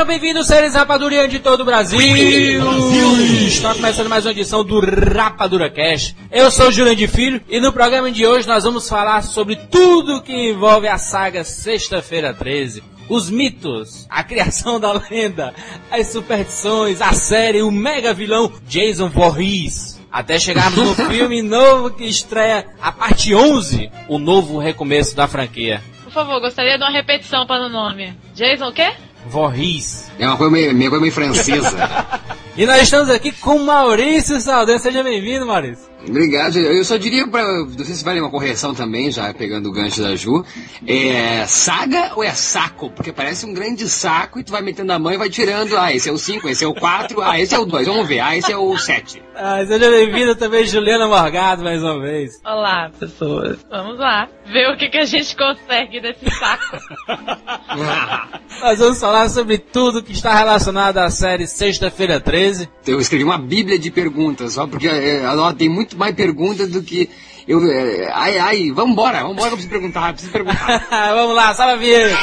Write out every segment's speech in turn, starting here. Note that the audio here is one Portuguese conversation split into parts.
Sejam bem-vindos, seres rapadurianos de todo o Brasil. Brasil! Está começando mais uma edição do Rapadura Cash. Eu sou o Jurandir Filho e no programa de hoje nós vamos falar sobre tudo que envolve a saga Sexta-feira 13. Os mitos, a criação da lenda, as superstições, a série, o mega vilão Jason Voorhees. Até chegarmos no filme novo que estreia a parte 11, o novo recomeço da franquia. Por favor, gostaria de uma repetição para o nome. Jason o quê? Voorhees. É uma coisa meio, meio, coisa meio francesa. e nós estamos aqui com Maurício Saldanha. Seja bem-vindo, Maurício. Obrigado. Eu só diria para, não sei se vale uma correção também, já pegando o gancho da Ju. É saga ou é saco? Porque parece um grande saco e tu vai metendo a mão e vai tirando. Ah, esse é o 5, esse é o 4, ah, esse é o 2. Vamos ver. Ah, esse é o 7. Ah, seja bem-vinda também, Juliana Morgado, mais uma vez. Olá, pessoas. Vamos lá. Ver o que, que a gente consegue desse saco. Nós vamos falar sobre tudo que está relacionado à série Sexta-feira 13. Eu escrevi uma bíblia de perguntas, só porque é, tem muito mais perguntas do que eu. É, ai, ai, vambora, vambora, eu preciso perguntar, eu preciso perguntar. Vamos lá, salve a vinheta.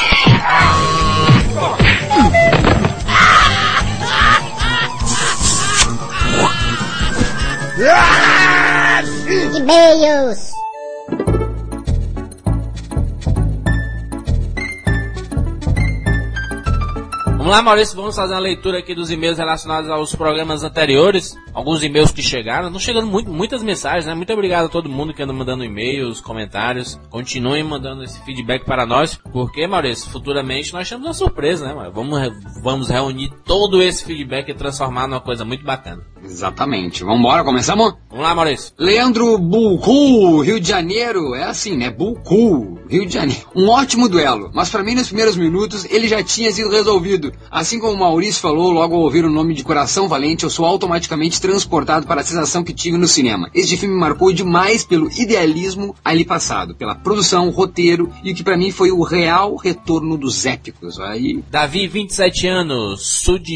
E-mails! Vamos lá, Maurício, vamos fazer uma leitura aqui dos e-mails relacionados aos programas anteriores. Alguns e-mails que chegaram. Não chegando muito, muitas mensagens, né? Muito obrigado a todo mundo que anda mandando e-mails, comentários. Continuem mandando esse feedback para nós, porque, Maurício, futuramente nós temos uma surpresa, né? Vamos, vamos reunir todo esse feedback e transformar numa coisa muito bacana. Exatamente. Vamos embora, começamos? Vamos lá, Maurício. Leandro Bulcu, Rio de Janeiro. É assim, né? Bulcu, Rio de Janeiro. Um ótimo duelo, mas para mim nos primeiros minutos ele já tinha sido resolvido. Assim como o Maurício falou, logo ao ouvir o nome de Coração Valente, eu sou automaticamente transportado para a sensação que tive no cinema. Este filme marcou demais pelo idealismo ali passado, pela produção, roteiro e o que para mim foi o real retorno dos épicos. Aí... Davi, 27 anos, Sud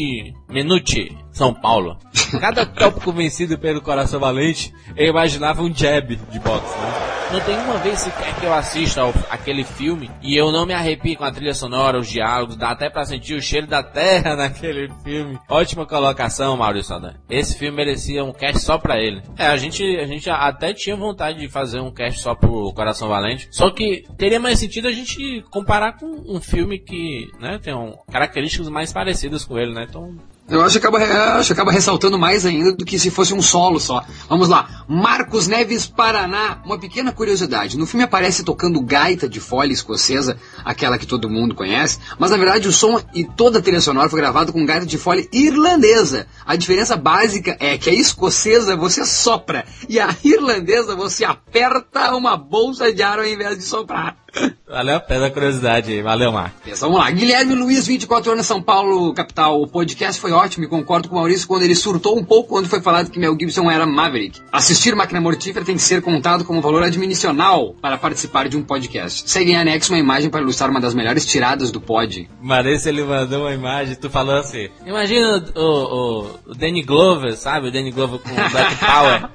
Menuti. São Paulo. Cada tópico vencido pelo Coração Valente, eu imaginava um jab de boxe, né? Não tem uma vez sequer que eu assista ao, aquele filme e eu não me arrepio com a trilha sonora, os diálogos, dá até pra sentir o cheiro da terra naquele filme. Ótima colocação, Maurício Saldanha. Esse filme merecia um cast só pra ele. É, a gente, a gente até tinha vontade de fazer um cast só pro Coração Valente, só que teria mais sentido a gente comparar com um filme que, né, tem um, características mais parecidas com ele, né? Então eu acho que, acaba, acho que acaba ressaltando mais ainda do que se fosse um solo só. Vamos lá. Marcos Neves, Paraná. Uma pequena curiosidade. No filme aparece tocando gaita de folha escocesa, aquela que todo mundo conhece, mas na verdade o som e toda a trilha sonora foi gravado com gaita de folha irlandesa. A diferença básica é que a escocesa você sopra e a irlandesa você aperta uma bolsa de ar ao invés de soprar. Valeu a pena a curiosidade aí. Valeu, Marcos. Vamos lá. Guilherme Luiz, 24 anos, São Paulo, capital. O podcast foi ótimo e concordo com o Maurício quando ele surtou um pouco quando foi falado que Mel Gibson era Maverick. Assistir Máquina Mortífera tem que ser contado como valor admissional para participar de um podcast. Segue em anexo uma imagem para ilustrar uma das melhores tiradas do pod. Marissa, ele mandou uma imagem, tu falou assim, imagina o, o, o Danny Glover, sabe? O Danny Glover com Black Power.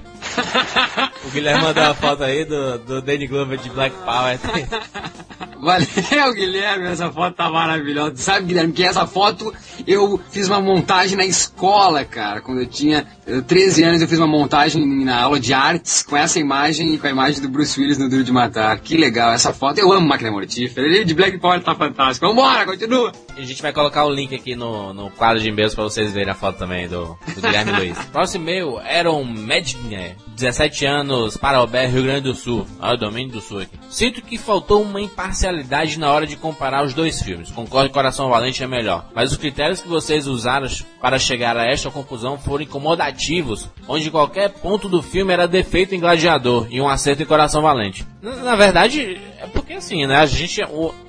o Guilherme mandou uma foto aí do, do Danny Glover de Black Power. Valeu, Guilherme, essa foto tá maravilhosa. Sabe, Guilherme, que essa foto eu fiz uma montagem na escola, cara. Quando eu tinha 13 anos, eu fiz uma montagem na aula de artes com essa imagem e com a imagem do Bruce Willis no Duro de Matar. Que legal essa foto. Eu amo Máquina Mortífera. Ele de Black Power tá fantástico. Vambora, continua. A gente vai colocar o link aqui no, no quadro de e-mails pra vocês verem a foto também do, do Guilherme Luiz. Próximo e-mail, Aaron Medner, 17 anos, Parobé, Rio Grande do Sul. Olha o domínio do Sul aqui. Sinto que faltou uma imparcialidade na hora de comparar os dois filmes. Concordo que Coração Valente é melhor. Mas os critérios que vocês usaram para chegar a esta conclusão foram incomodativos, onde qualquer ponto do filme era defeito em Gladiador e um acerto em Coração Valente. Na, na verdade, é porque assim, né? A gente,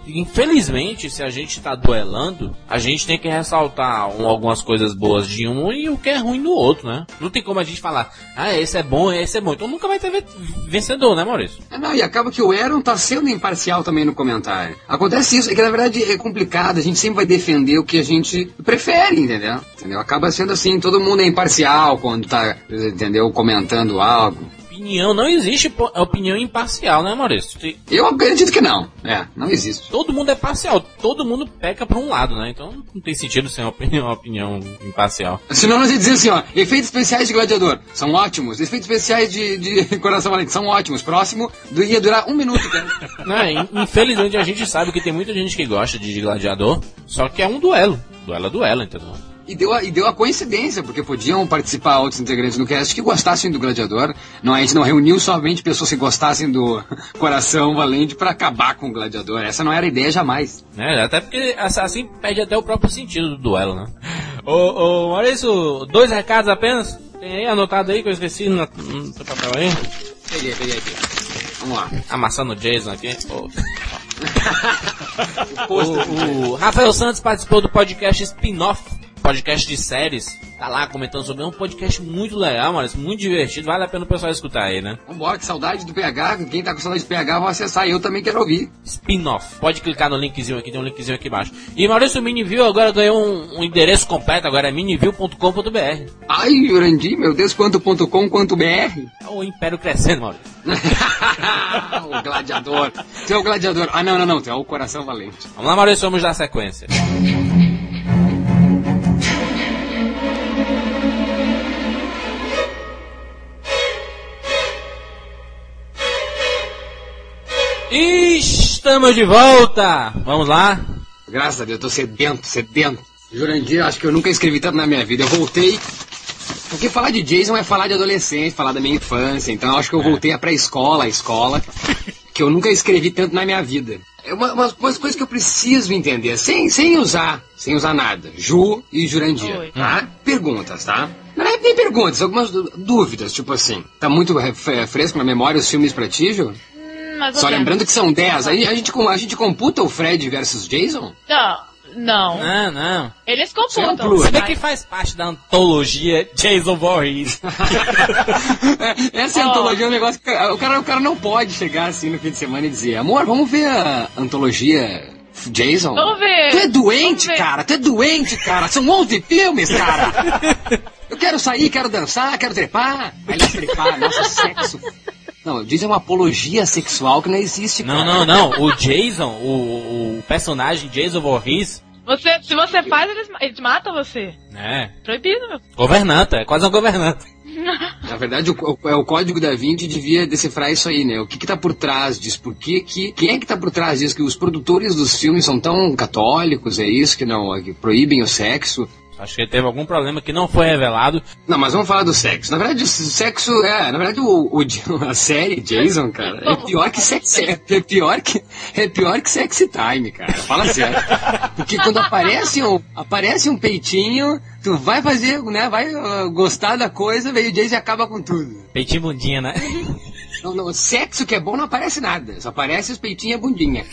infelizmente, se a gente tá duelando, a gente tem que ressaltar um- algumas coisas boas de um e o que é ruim do outro, né? Não tem como a gente falar, ah, esse é bom, esse é bom. Então nunca vai ter ve- vencedor, né, Maurício? É, Não, e acaba que o Aaron tá sendo imparcial também no comentário. Acontece isso, é que na verdade é complicado, a gente sempre vai defender o que a gente prefere, entendeu? Entendeu? Acaba sendo assim, todo mundo é imparcial quando tá, entendeu, comentando algo. Opinião, não existe po- opinião imparcial, né, Maurício? Eu acredito que não. É, não existe. Todo mundo é parcial, todo mundo peca pra um lado, né? Então não tem sentido ser uma opinião, uma opinião imparcial. Senão nós ia dizer assim, ó, efeitos especiais de gladiador são ótimos, efeitos especiais de, de coração valente são ótimos. Próximo du- ia durar um minuto, cara. In- Infelizmente a gente sabe que tem muita gente que gosta de gladiador, só que é um duelo. Duelo é duelo, entendeu? E deu, a, e deu a coincidência, porque podiam participar outros integrantes do cast que gostassem do Gladiador. Não, a gente não reuniu somente pessoas que gostassem do Coração Valente para acabar com o Gladiador. Essa não era a ideia jamais. Né? Até porque assim perde até o próprio sentido do duelo, né? Ô, ô Maurício, dois recados apenas? Tem aí anotado aí que eu esqueci no, no teu papel aí? Peguei, peguei aqui. Vamos lá. Amassando o Jason aqui. Ô. O pôster. O, o Rafael Santos participou do podcast Spin-Off, podcast de séries. Tá lá comentando sobre é um podcast muito legal, mano, muito divertido. Vale a pena o pessoal escutar aí, né? Vambora, que saudade do PH. Quem tá com saudade do PH, vai acessar. Eu também quero ouvir. Spin-Off. Pode clicar no linkzinho aqui, tem um linkzinho aqui embaixo. E Maurício Miniview agora ganhou um, um endereço completo, agora é miniview.com.br. Ai, Jurandir, meu Deus, quanto ponto com, quanto BR. É o império crescendo, Maurício. o gladiador. Tu é o gladiador. Ah, não, não, não. Tu é o coração valente. Vamos lá, Maurício, vamos dar sequência. Estamos de volta! Vamos lá? Graças a Deus, eu tô sedento, sedento. Jurandir, acho que eu nunca escrevi tanto na minha vida. Eu voltei. Porque falar de Jason é falar de adolescente, falar da minha infância. Então eu acho que eu voltei a pré-escola, a escola. Que eu nunca escrevi tanto na minha vida. É uma, uma coisa coisa que eu preciso entender, sem, sem usar, sem usar nada. Ju e Jurandir, Oi. tá? Perguntas, tá? Não é nem perguntas, algumas dú- dúvidas, tipo assim. Tá muito re- fre- fresco na memória os filmes pra ti, Ju? Mais ou Só menos. lembrando que são 10. Aí a gente, a gente computa o Fred versus Jason? Não, não. Não, não. Eles é um computam. Você vê mas- que faz parte da antologia Jason Voorhees. É, Essa Ó. antologia é um negócio que o cara, o cara não pode chegar assim no fim de semana e dizer, amor, vamos ver a antologia Jason? Vamos ver. Tu é doente, Vamos ver. cara, tu é doente, cara. São 11 filmes, cara. Eu quero sair, quero dançar, quero trepar. Aliás, trepar, nossa, sexo. Não, Jason é uma apologia sexual que não existe, Não, cara. não, não. O Jason, o, o personagem Jason Voorhees, Você, se você faz, eles, eles matam você. é Proibido, meu. governanta, é quase um governanta. Na verdade, o, o, o código da Vinci devia decifrar isso aí, né? O que que tá por trás disso? Por que que... Quem é que tá por trás disso? Que os produtores dos filmes são tão católicos, é isso? Que não... Que proíbem o sexo? Acho que ele teve algum problema que não foi revelado. Não, mas vamos falar do sexo. Na verdade, o sexo é... Na verdade, o, o- a série Jason, cara, é pior que sexy... É pior que... É pior que sexy time, cara. Fala sério. Porque quando aparece um, aparece um peitinho, tu vai fazer, né? Vai uh, gostar da coisa, veio o Jason e acaba com tudo. Peitinho bundinha, né? Não, não, sexo que é bom não aparece nada, só aparece os peitinhos e a bundinha.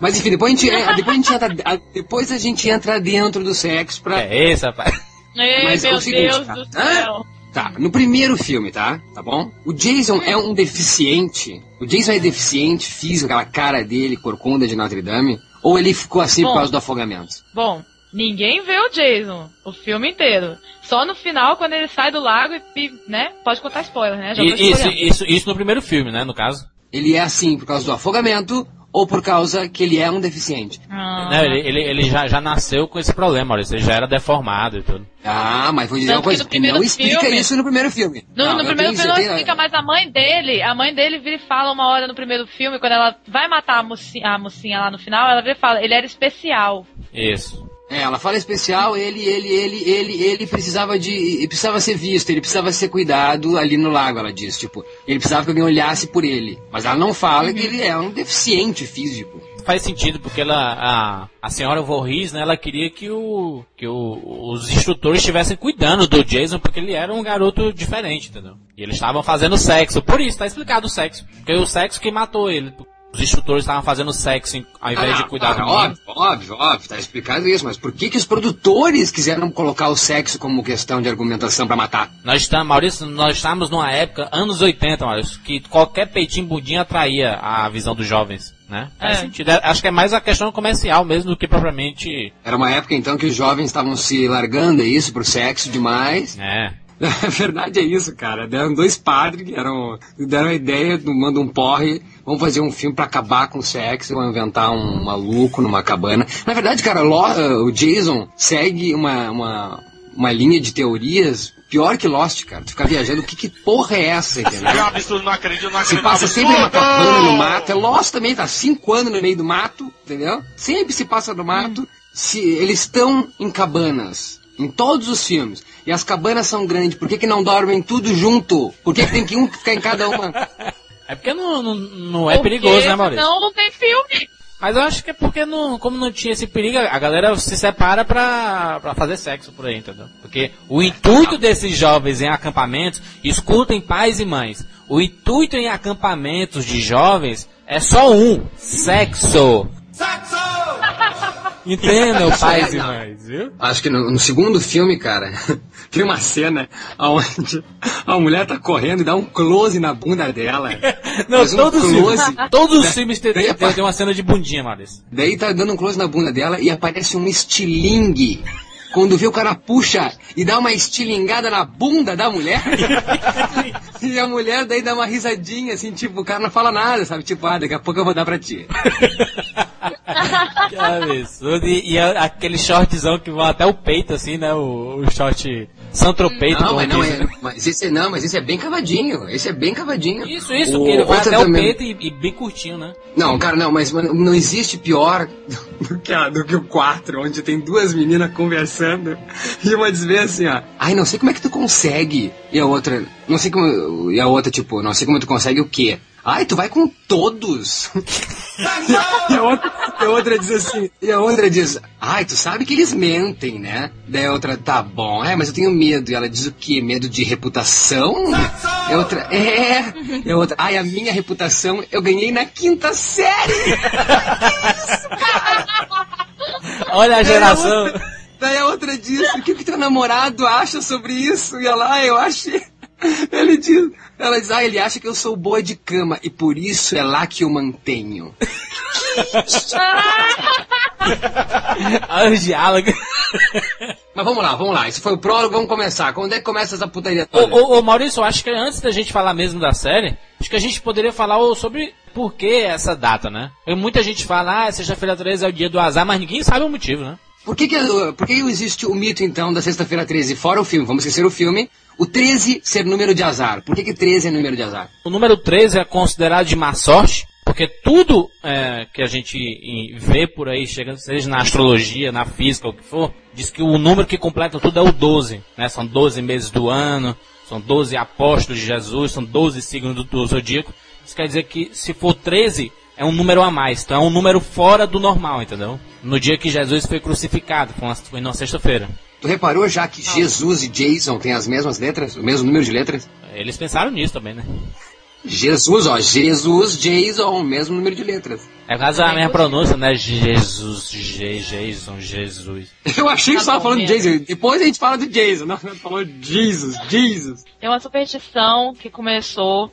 Mas enfim, depois a gente, é, depois a gente, entra, depois a gente entra dentro do sexo pra. É esse, rapaz. Ei, Mas é meu o seguinte, Deus tá? do céu. Tá, no primeiro filme, tá? Tá bom? O Jason é um deficiente. O Jason é deficiente físico, aquela cara dele, corcunda de Notre Dame. Ou ele ficou assim por Bom. causa do afogamento? Bom, ninguém vê o Jason o filme inteiro. Só no final, quando ele sai do lago e, né? Pode contar spoiler, né? Já E- Isso, isso, isso no primeiro filme, né? No caso. Ele é assim por causa do afogamento ou por causa que ele é um deficiente? Ah. Não, ele ele, ele já, já nasceu com esse problema, Maurício. Ele já era deformado e tudo. Ah, mas vou dizer Tanto uma coisa, que não explica filme- isso no primeiro filme. No, Não, no primeiro tenho filme não explica, mas a mãe dele, a mãe dele vira e fala uma hora no primeiro filme, quando ela vai matar a mocinha, a mocinha lá no final, ela vira e fala, ele era especial. Isso. É, ela fala especial, ele, ele, ele, ele, ele precisava de. Ele precisava ser visto, ele precisava ser cuidado ali no lago, ela diz. Tipo, ele precisava que alguém olhasse por ele. Mas ela não fala que ele é um deficiente físico. Faz sentido, porque ela, a, a senhora Voorhees, né, ela queria que, o, que o, os instrutores estivessem cuidando do Jason, porque ele era um garoto diferente, entendeu? E eles estavam fazendo sexo, por isso, tá explicado o sexo. Porque o sexo que matou ele. Os instrutores estavam fazendo sexo em- ao invés de cuidar do ah, menino. óbvio, óbvio, óbvio, tá explicado isso, mas por que, que os produtores quiseram colocar o sexo como questão de argumentação pra matar? Nós estamos, Maurício, nós estamos numa época, anos 80, Maurício, que qualquer peitinho bundinho atraía a visão dos jovens, né? Faz É. sentido. É, Acho que é mais a questão comercial mesmo do que propriamente. Era uma época então que os jovens estavam se largando, é isso, pro sexo demais. É. A verdade é isso, cara. Deram dois padres que eram, deram a ideia, do- manda um porre, vamos fazer um filme pra acabar com o sexo, vão inventar um maluco numa cabana. Na verdade, cara, eh, o Jason segue uma, uma, uma linha de teorias pior que Lost, cara. Tu fica viajando, que, que porra é essa, entendeu? É um absurdo, não acredito, não Se acredito. passa é um sempre numa absurdo! cabana no mato. É Lost também, tá cinco anos no meio do mato, entendeu? Sempre se passa no mato. Se, eles estão em cabanas. Em todos os filmes. E as cabanas são grandes. Por que, que não dormem tudo junto? Por que, que tem que um ficar em cada uma? É porque não, não, não é Porque perigoso, né, Maurício? Não, não tem filme. Mas eu acho que é porque, não, como não tinha esse perigo, a galera se separa pra, pra fazer sexo por aí, entendeu? Porque o intuito desses jovens em acampamentos, escutem pais e mães, o intuito em acampamentos de jovens é só um, sexo. Entendam, pais e mães, viu? Acho que no, no segundo filme, cara, tem uma cena onde a mulher tá correndo e dá um close na bunda dela. Não, um todos, close. todos os filmes tem, Daí tem, apa- tem uma cena de bundinha, Maurício. Daí tá dando um close na bunda dela e aparece um estilingue. Quando vê o cara puxa e dá uma estilingada na bunda da mulher. e a mulher daí dá uma risadinha, assim, tipo, o cara não fala nada, sabe? Tipo, ah, daqui a pouco eu vou dar pra ti. Que absurdo. E, e aquele shortzão que vai até o peito, assim, né? O, o short santropeito. Não, mas não, é, mas esse é, não, mas esse é bem cavadinho. Esse é bem cavadinho. Isso, isso, O que ele vai outro até o também- peito e, e bem curtinho, né? Não, cara, não, mas mano, não existe pior do que, a- do que o 4, onde tem duas meninas conversando e uma diz bem assim, ó. Ai, não sei como é que tu consegue. E a outra, não sei como. E a outra, tipo, não sei como tu consegue o quê? Ai, tu vai com todos. e, a outra, e a outra diz assim, e a outra diz, ai, tu sabe que eles mentem, né? Daí a outra, tá bom, é, mas eu tenho medo. E ela diz o quê? Medo de reputação? E a outra, é. E a outra, ai, a minha reputação eu ganhei na quinta série. Olha a geração. Daí a outra diz, o que que teu namorado acha sobre isso? E ela, ah, eu achei... Ele diz, ela diz, ah, ele acha que eu sou boa de cama e por isso é lá que eu mantenho. Olha os diálogos. Mas vamos lá, vamos lá. Esse foi o prólogo, vamos começar. Quando é que começa essa putaria Ô, toda? ô, ô, Maurício, eu acho que antes da gente falar mesmo da série, acho que a gente poderia falar ô, sobre por que essa data, né? E muita gente fala, ah, sexta-feira 13 é o dia do azar, mas ninguém sabe o motivo, né? Por que, que, por que existe o mito, então, da sexta-feira 13? Fora o filme, vamos esquecer o filme. O 13 ser número de azar. Por que, que 13 é número de azar? O número 13 é considerado de má sorte, porque tudo é, que a gente vê por aí, chegando, seja na astrologia, na física, o que for, diz que o número que completa tudo é o 12. Né? São 12 meses do ano, são 12 apóstolos de Jesus, são 12 signos do, do zodíaco. Isso quer dizer que se for 13, é um número a mais, então é um número fora do normal, entendeu? No dia que Jesus foi crucificado, foi na sexta-feira. Tu reparou já que Jesus e Jason têm as mesmas letras? O mesmo número de letras? Eles pensaram nisso também, né? Jesus, ó, Jesus, Jason, mesmo número de letras. É quase a mesma pronúncia, né? Jesus, Je- Jason, Jesus. Eu achei que Tá você tava bom, falando. Jason. Depois a gente fala do Jason. Não, você falou Jesus, Jesus. Tem uma superstição que começou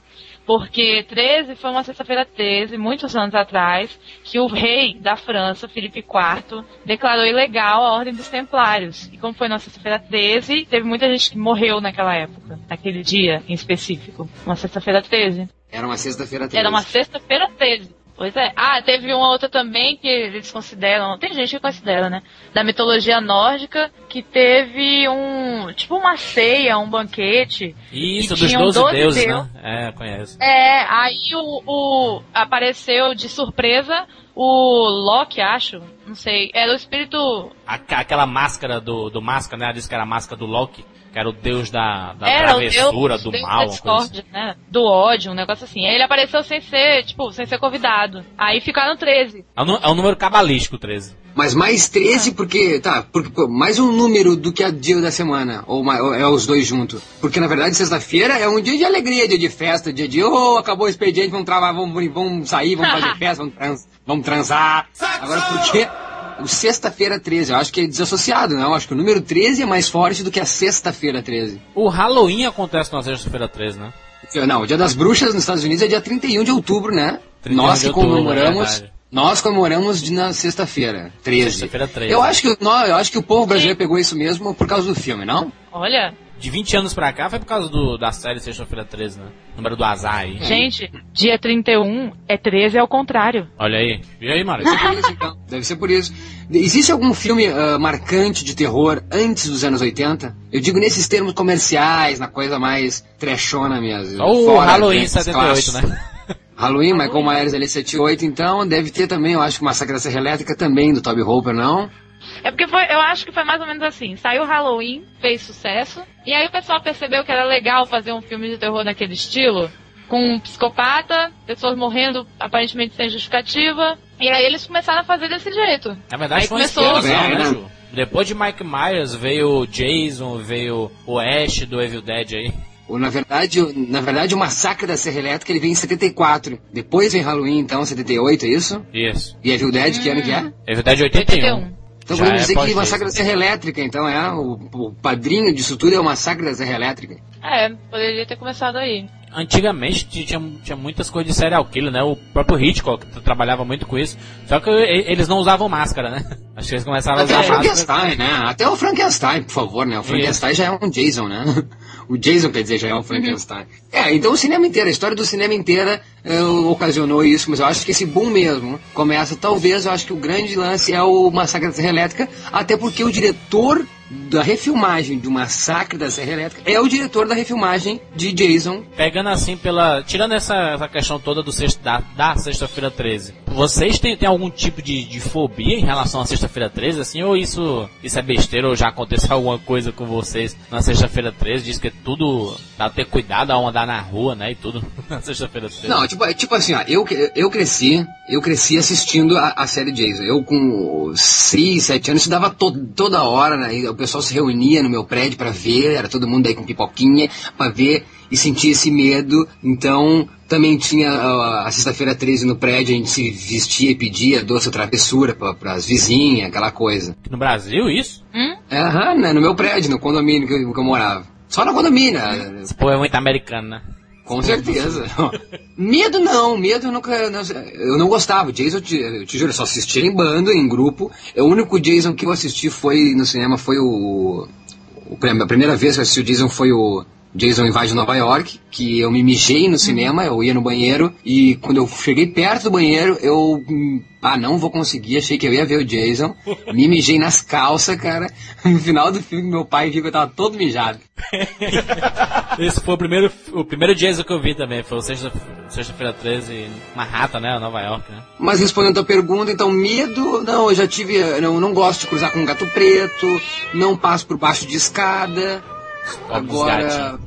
porque 13 foi uma sexta-feira 13, muitos anos atrás, que o rei da França, Felipe IV, declarou ilegal a Ordem dos Templários. E como foi na sexta-feira 13, teve muita gente que morreu naquela época, naquele dia em específico. Uma sexta-feira 13. Era uma sexta-feira 13. Era uma sexta-feira 13. Pois é. Ah, teve uma outra também que eles consideram, tem gente que considera, né? Da mitologia nórdica, que teve um, tipo uma ceia, um banquete. Isso, E dos tinham 12 12 deuses, deus- né? É, conheço. É, aí o, o- apareceu de surpresa o Loki, acho, não sei, era o espírito Aqu- aquela máscara do, do Máscara, né? Ela disse que era a máscara do Loki, que era o deus da, da era o travessura, deus, do deus mal, da assim. discórdia, né? Do ódio, um negócio assim. Aí ele apareceu sem ser, tipo, sem ser convidado. Aí ficaram 13. É um, é um número cabalístico, 13. Mas mais 13 porque, tá, porque, pô, mais um número do que a dia da semana, ou, ou é os dois juntos. Porque na verdade sexta-feira é um dia de alegria, dia de festa, dia de, oh, acabou o expediente, vamos trabalhar, vamos, vamos sair, vamos fazer festa, vamos, trans- vamos transar. Agora por quê? O sexta-feira 13, eu acho que é desassociado, não? Eu acho que o número 13 é mais forte do que a sexta-feira 13. O Halloween acontece na sexta-feira 13, né? Porque, Não, o Dia das Bruxas nos Estados Unidos é dia 31 de outubro, né? 31 Nós que outubro, comemoramos. verdade. Nós comemoramos de na sexta-feira, 13. Sexta-feira 13. Eu acho que, não, eu acho que o povo brasileiro pegou isso mesmo por causa do filme, não? Olha, De 20 anos pra cá foi por causa do, da série Sexta-feira 13, né? Número do azar aí. gente, dia 31 é 13 ao contrário. Olha aí. E aí, Mário? Deve ser por isso, então. Deve ser por isso. Existe algum filme ah, marcante de terror antes dos anos 80? Eu digo nesses termos comerciais, na coisa mais trechona mesmo. Só o Halloween desses 78, clássicos. né? Halloween, Michael Myers ali 78, então deve ter também, eu acho que Massacre da Serra Elétrica também, do Toby Hooper, não? É porque foi, eu acho que foi mais ou menos assim. Saiu Halloween, fez sucesso, e aí o pessoal percebeu que era legal fazer um filme de terror naquele estilo, com um psicopata, pessoas morrendo aparentemente sem justificativa, e aí eles começaram a fazer desse jeito. Na verdade Aí foi começou- inspiração, É, né, né? Ju? Depois de Mike Myers veio o Jason, veio o Ash do Evil Dead aí. Na verdade, o- na verdade, o Massacre da Serra Elétrica ele vem em 74. Depois vem Halloween, então, 78, é isso? Isso. E Evil Dead, que ano que é? Evil Dead 81. 81. Então Já podemos é dizer que pós-Jason. Massacre da Serra Elétrica, então é o, o padrinho disso tudo é o Massacre da Serra Elétrica. É, poderia ter começado aí. Antigamente tinha, tinha muitas coisas de serial killer, né? O próprio Hitchcock trabalhava muito com isso. Só que eles não usavam máscara, né? Acho que eles começaram a Até usar o máscara. Frankenstein, né? Até o Frankenstein, por favor, né? O Frankenstein já é um Jason, né? O Jason, quer dizer, já é um Frankenstein. É, então o cinema inteiro, a história do cinema inteira eh, ocasionou isso, mas eu acho que esse boom mesmo começa, talvez, eu acho que o grande lance é o Massacre da Serra Elétrica, até porque o diretor da refilmagem do Massacre da Serra Elétrica é o diretor da refilmagem de Jason. Pegando assim pela. Tirando essa, essa questão toda do sexta, da, da sexta-feira 13. Vocês têm, têm algum tipo de, de fobia em relação à sexta-feira 13, assim? Ou isso, isso é besteira ou já aconteceu alguma coisa com vocês na sexta-feira 13? Diz que é tudo. Pra ter cuidado ao andar na rua, né? E tudo na sexta-feira 13. Não, tipo, é tipo assim, ó, eu, eu cresci, eu cresci assistindo a, a série Jason. Eu com 6, 7 anos estudava to, toda hora, né? Pessoal se reunia no meu prédio pra ver, era todo mundo aí com pipoquinha pra ver e sentia esse medo. Então, também tinha ó, a sexta-feira 13 no prédio, a gente se vestia e pedia doce ou travessura pra, pras vizinhas, aquela coisa. No Brasil, isso? Hum? Aham, né? No meu prédio, no condomínio que eu, que eu morava. Só no condomínio? Esse povo é muito americano, né? Com certeza. medo não, medo eu nunca. não- eu não gostava. Jason, eu te, eu te juro, eu só assistia em bando, em grupo. O único Jason que eu assisti foi no cinema foi o. o a primeira vez que eu assisti o Jason foi o. Jason invade Nova York, que eu me mijei no cinema, eu ia no banheiro, e quando eu cheguei perto do banheiro, eu. hum, Ah, não vou conseguir, achei que eu ia ver o Jason. Me mijei nas calças, cara. No final do filme, meu pai viu que eu tava todo mijado. Esse foi o primeiro, o primeiro Jason que eu vi também. Foi o sexta- sexta-feira 13 em Manhattan, né? Nova York, né? Mas respondendo a tua pergunta, então, medo, não, eu já tive, não, não gosto de cruzar com um gato preto, não passo por baixo de escada. Agora.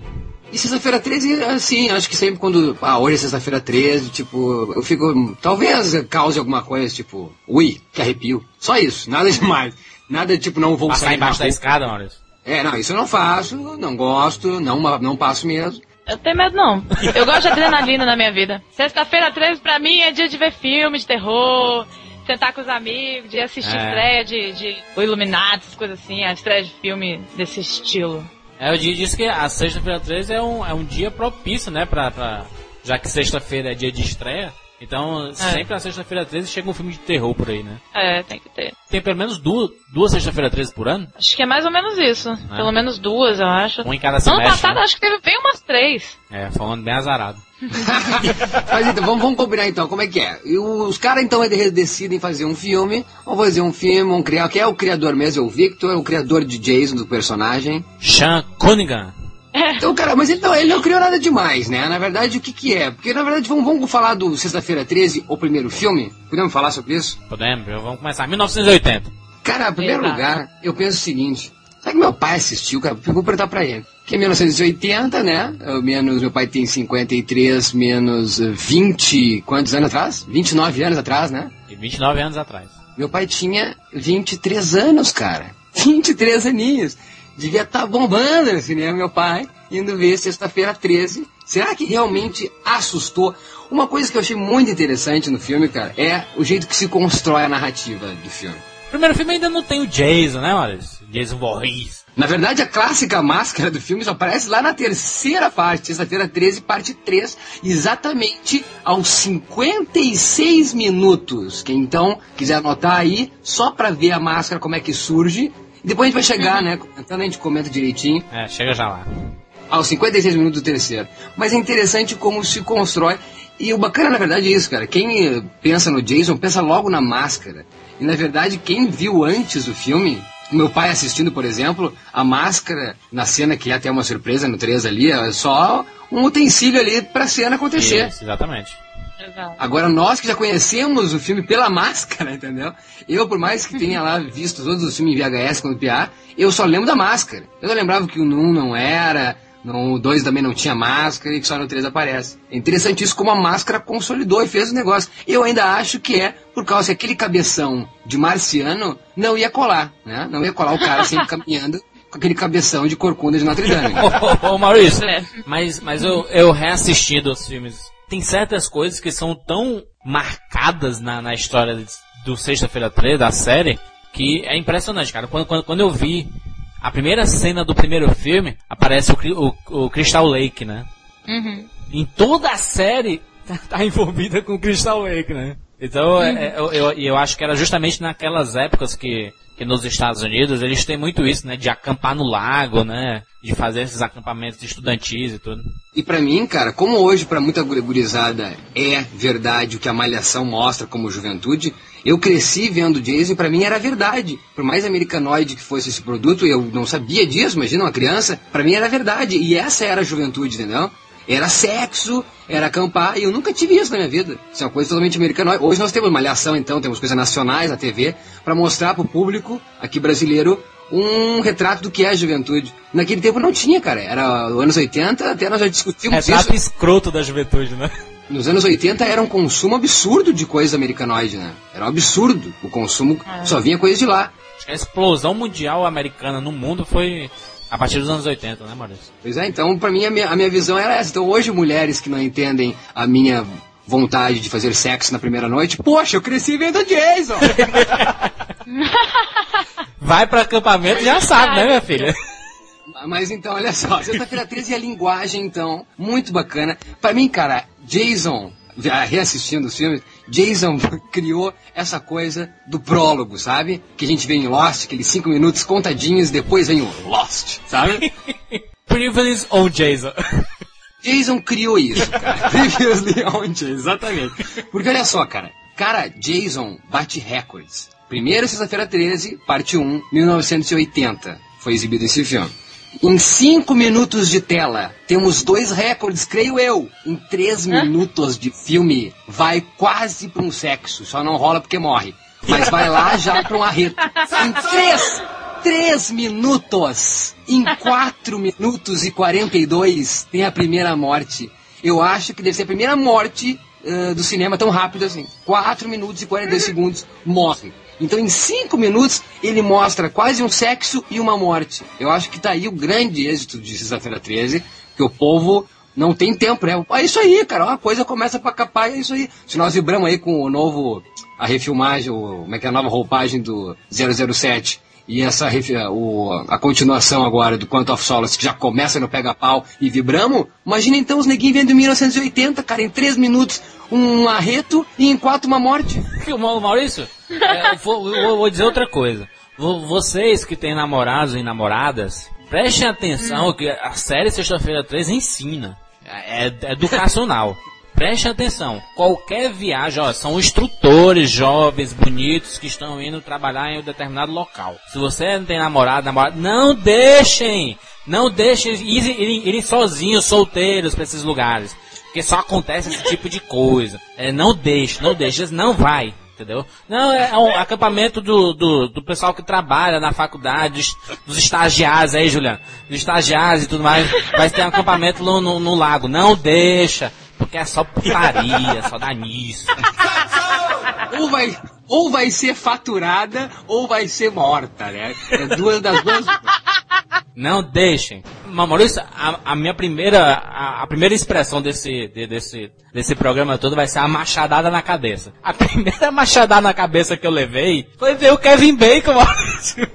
E sexta-feira 13, assim, acho que sempre quando. Ah, hoje é sexta-feira 13, tipo, eu fico. Talvez cause alguma coisa, tipo, ui, que arrepio. Só isso, nada demais. Nada tipo, não vou Passar sair embaixo da escada, Maurício. É, não, isso eu não faço, não gosto, não, não passo mesmo. Eu tenho medo não. Eu gosto de adrenalina na minha vida. Sexta-feira 13 pra mim é dia de ver filme de terror, sentar com os amigos, de assistir É. estreia de, de o Illuminati, essas coisas assim, a estreia de filme desse estilo. É, o dia que a sexta-feira 13 é um, é um dia propício, né? Pra, pra, já que sexta-feira é dia de estreia, Então, sempre na sexta-feira 13 chega um filme de terror por aí, né? É, tem que ter. Tem pelo menos duas, duas sexta-feira 13 por ano? Acho que é mais ou menos isso. Pelo menos duas, eu acho. Um em cada Ano semestre. passado, né? acho que teve bem umas três. É, falando bem azarado. Mas então, vamos, vamos combinar então, como é que é? E os caras então de- decidem fazer um filme, vão fazer um filme, vão criar, quem é o criador mesmo? É o Victor, o criador de Jason, do personagem. Sean Cunningham. Então, cara, mas então, ele não criou nada demais, né? Na verdade, o que que é? Porque, na verdade, vamos, vamos falar do Sexta-feira 13, o primeiro filme? Podemos falar sobre isso? Podemos, vamos começar. 1980. Cara, em primeiro Exato. lugar, eu penso o seguinte. Sabe que meu pai assistiu, cara? Eu vou perguntar pra ele. Que é 1980, né? Eu, menos, meu pai tem 53, menos eh, 20... Quantos anos atrás? 29 anos atrás, né? E 29 anos atrás. Meu pai tinha 23 anos, cara. 23 aninhos. Devia estar bombando no cinema, meu pai, indo ver sexta-feira 13. Será que realmente assustou? Uma coisa que eu achei muito interessante no filme, cara, é o jeito que se constrói a narrativa do filme. O primeiro filme ainda não tem o Jason, né, Maurício? Jason Voorhees. Na verdade, a clássica máscara do filme só aparece lá na terceira parte, sexta-feira 13, parte 3, exatamente aos 56 minutos. Quem então quiser anotar aí, só pra ver a máscara, como é que surge. Depois a gente vai chegar, né? Comentando, a gente comenta direitinho É, chega já lá. aos 56 minutos do terceiro. Mas é interessante como se constrói. E o bacana, na verdade, é isso, cara. Quem eh, pensa no Jason, pensa logo na máscara. E, na verdade, quem viu antes o filme, meu pai assistindo, por exemplo, a máscara, na cena que é até uma surpresa no 3 ali, é só um utensílio ali pra cena acontecer. Isso, exatamente. Exato. Agora, nós que já conhecemos o filme pela máscara, entendeu? Eu, por mais que tenha lá visto todos os filmes em VHS quando piar, eu só lembro da máscara. Eu não lembrava que o 1 não era, no 2 também não tinha máscara e que só no 3 aparece. É interessante isso como a máscara consolidou e fez o negócio. Eu ainda acho que é por causa que aquele cabeção de marciano não ia colar, né? Não ia colar o cara sempre caminhando com aquele cabeção de corcunda de Notre Dame. Ô, ô, ô, Maurício, É. mas, mas eu, eu reassistindo os filmes, tem certas coisas que são tão marcadas na, na história do Sexta-feira 13, da série, que é impressionante, cara. Quando, quando, quando eu vi a primeira cena do primeiro filme, aparece o, o, o Crystal Lake, né? Uhum. Em toda a série, tá, tá envolvida com o Crystal Lake, né? Então, é- é- eu, eu, eu acho que era justamente naquelas épocas que, que nos Estados Unidos eles têm muito isso, né? De acampar no lago, né? De fazer esses acampamentos estudantis e tudo. E pra mim, cara, como hoje pra muita guri- gurizada é verdade o que a Malhação mostra como juventude, eu cresci vendo Jason e pra mim era verdade. Por mais americanoide que fosse esse produto, eu não sabia disso, imagina uma criança, pra mim era verdade. E essa era a juventude, entendeu? Era sexo, era acampar, e eu nunca tive isso na minha vida. Isso é uma coisa totalmente americanoide. Hoje nós temos malhação, então, temos coisas nacionais na TV, pra mostrar pro público aqui brasileiro um retrato do que é a juventude. Naquele tempo não tinha, cara. Era anos 80, até nós já discutimos Retrato isso. escroto da juventude, né? Nos anos 80 era um consumo absurdo de coisa americanoide, né? Era um absurdo. O consumo só vinha coisa de lá. A explosão mundial americana no mundo foi a partir dos anos 80, né, Maurício? Pois é, então pra mim a minha, a minha visão era essa. Então hoje mulheres que não entendem a minha vontade de fazer sexo na primeira noite, poxa, eu cresci vendo Jason! Vai pra acampamento e já sabe, né, minha filha? Mas então, olha só, sexta-feira 13 e a linguagem, então, muito bacana. Pra mim, cara, Jason, já reassistindo os filmes, Jason criou essa coisa do prólogo, sabe? Que a gente vê em Lost, aqueles cinco minutos contadinhos, depois vem o Lost, sabe? Privilege on Jason. Jason criou isso, cara. Previously on Jason, exatamente. Porque olha só, cara. Cara, Jason bate recordes. Primeira sexta-feira 13, parte 1, 1980. Foi exibido esse filme. Em 5 minutos de tela, temos dois recordes, creio eu. Em 3 minutos de filme, vai quase pra um sexo. Só não rola porque morre. Mas vai lá já pra um arreto. Em 3 3 minutos! Em 4 minutos e 42 tem a primeira morte. Eu acho que deve ser a primeira morte eh, do cinema tão rápido assim. 4 minutos e 42 segundos morre. Então em 5 minutos ele mostra quase um sexo e uma morte. Eu acho que tá aí o grande êxito de Sexta-feira 13, que o povo não tem tempo, né? É isso aí, cara. Uma coisa começa pra capar é isso aí. Se nós vibramos aí com o novo, a refilmagem, o, como é que é a nova roupagem do 007 e essa o, a continuação agora do Quantum of Solace, que já começa no pega-pau e vibramos, imagina então os neguinhos vendo em 1980, cara, em três minutos um arreto e em quatro uma morte. Maurício, é, vou, eu vou dizer outra coisa. Vocês que têm namorados e namoradas, prestem atenção hum. que a série Sexta-feira 3 ensina. É, é educacional. Preste atenção, qualquer viagem, ó, são instrutores jovens, bonitos, que estão indo trabalhar em um determinado local. Se você não tem namorado, namorado, não deixem, não deixem irem, irem sozinhos, solteiros para esses lugares. Porque só acontece esse tipo de coisa. É, não deixe, não deixe, não vai entendeu? Não, é um acampamento do, do, do, pessoal que trabalha na faculdade, dos estagiários aí, Juliano. Dos estagiários e tudo mais. Vai ter um acampamento no, no, no lago. Não deixa. Porque é só putaria, só nisso. Ou vai, ou vai ser faturada ou vai ser morta, né? É duas das duas. Não deixem. Maurício, a, a minha primeira, a, a, primeira expressão desse, de, desse, desse programa todo vai ser a machadada na cabeça. A primeira machadada na cabeça que eu levei foi ver o Kevin Bacon, Maurício.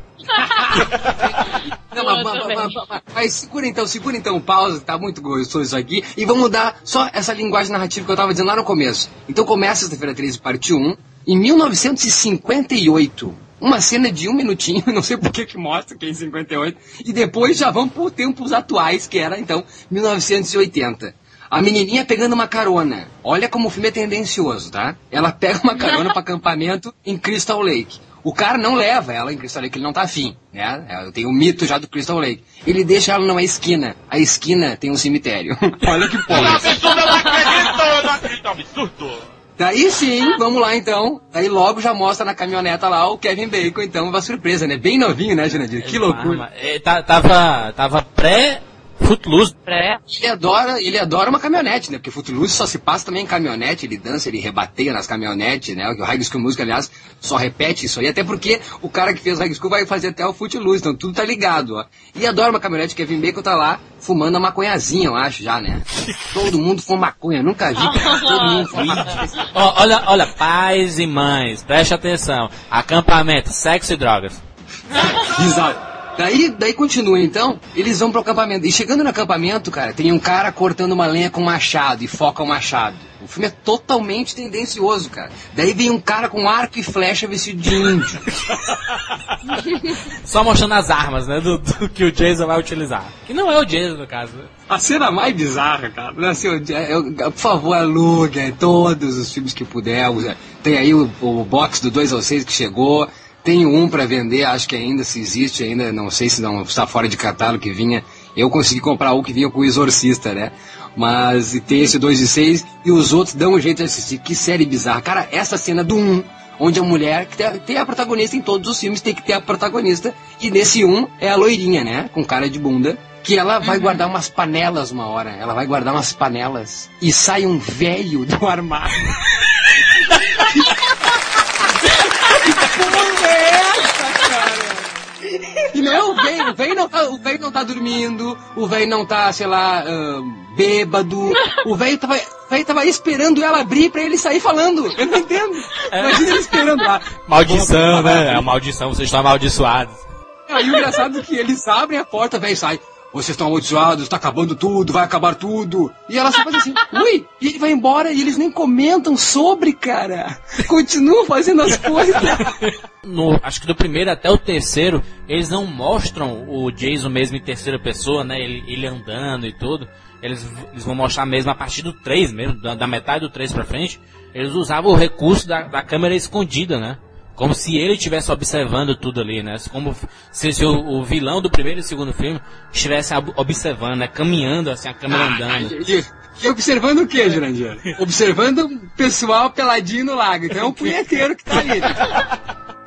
Não, mas, mas, mas, mas, segura então, segura então, pausa, tá muito gostoso isso aqui. E vamos dar só essa linguagem narrativa que eu tava dizendo lá no começo. Então começa sexta-feira 13, parte 1. Em 1958, uma cena de um minutinho, não sei por que que mostra que é em 58, e depois já vamos por tempos atuais, que era então 1980. A menininha pegando uma carona. Olha como o filme é tendencioso, tá? Ela pega uma carona para acampamento em Crystal Lake. O cara não leva ela em Crystal Lake, ele não tá afim, né? É, tem o mito já do Crystal Lake. Ele deixa ela numa esquina. A esquina tem um cemitério. Olha que porra. Não acredito, não acredito, não acredito, absurdo. Daí sim, vamos lá então. Daí logo já mostra na caminhoneta lá o Kevin Bacon, então, uma surpresa, né? Bem novinho, né, Jurandir? Que loucura. É, tava, tava pré Footloose. É. Ele adora, ele adora uma caminhonete, né? Porque Footloose só se passa também em caminhonete, ele dança, ele rebateia nas caminhonetes, né? O High School Music, aliás, só repete isso aí, até porque o cara que fez High School vai fazer até o Footloose, então tudo tá ligado, ó. E adora uma caminhonete, Kevin Bacon tá lá fumando a maconhazinha, eu acho, já, né? Todo mundo fuma maconha, nunca vi, todo mundo fuma olha, olha, pais e mães, preste atenção. Acampamento, sexo e drogas. Exato. Daí, daí continua então, eles vão pro acampamento. E chegando no acampamento, cara, tem um cara cortando uma lenha com um machado e foca o machado. O filme é totalmente tendencioso, cara. Daí vem um cara com arco e flecha vestido de índio. Só mostrando as armas, né? Do, do, que o Jason vai utilizar. Que não é o Jason, no caso. Né? A cena mais bizarra, cara. Assim, eu, eu, por favor, alugue todos os filmes que puder. Tem aí o, o box do 2 ao 6 que chegou. Tenho um para vender, acho que ainda se existe, ainda não sei se não está fora de catálogo que vinha. Eu consegui comprar um que vinha com o Exorcista, né? Mas tem esse 2 de 6 e os outros dão um jeito de assistir. Que série bizarra. Cara, essa cena do 1, um, onde a mulher, que tem a protagonista em todos os filmes, tem que ter a protagonista. E nesse 1 um, é a loirinha, né? Com cara de bunda. Que ela vai uhum. guardar umas panelas uma hora. Ela vai guardar umas panelas. E sai um velho do armário. porra é essa, cara? E não, o velho, o velho não, tá, o velho não tá dormindo, o velho não tá, sei lá, uh, bêbado. O velho tava, tava esperando ela abrir pra ele sair falando. Eu não entendo. É. Imagina ele esperando lá. Maldição, né? É maldição, vocês estão amaldiçoados. Aí o engraçado é que eles abrem a porta, velho sai vocês estão amaldiçoados, está acabando tudo, vai acabar tudo. E ela só faz assim, ui, e vai embora e eles nem comentam sobre, cara. Continuam fazendo as coisas. No, acho que do primeiro até o terceiro, eles não mostram o Jason mesmo em terceira pessoa, né? Ele, ele andando e tudo. Eles, eles vão mostrar mesmo a partir do 3 mesmo, da, da metade do 3 pra frente. Eles usavam o recurso da, da câmera escondida, né? Como se ele estivesse observando tudo ali, né? Como se, se o, o, vilão do primeiro e segundo filme estivesse observando, né? Caminhando, assim, a câmera ah, andando. E, observando o que, Jurandir? observando o pessoal peladinho no lago. Então é o punheteiro que tá ali.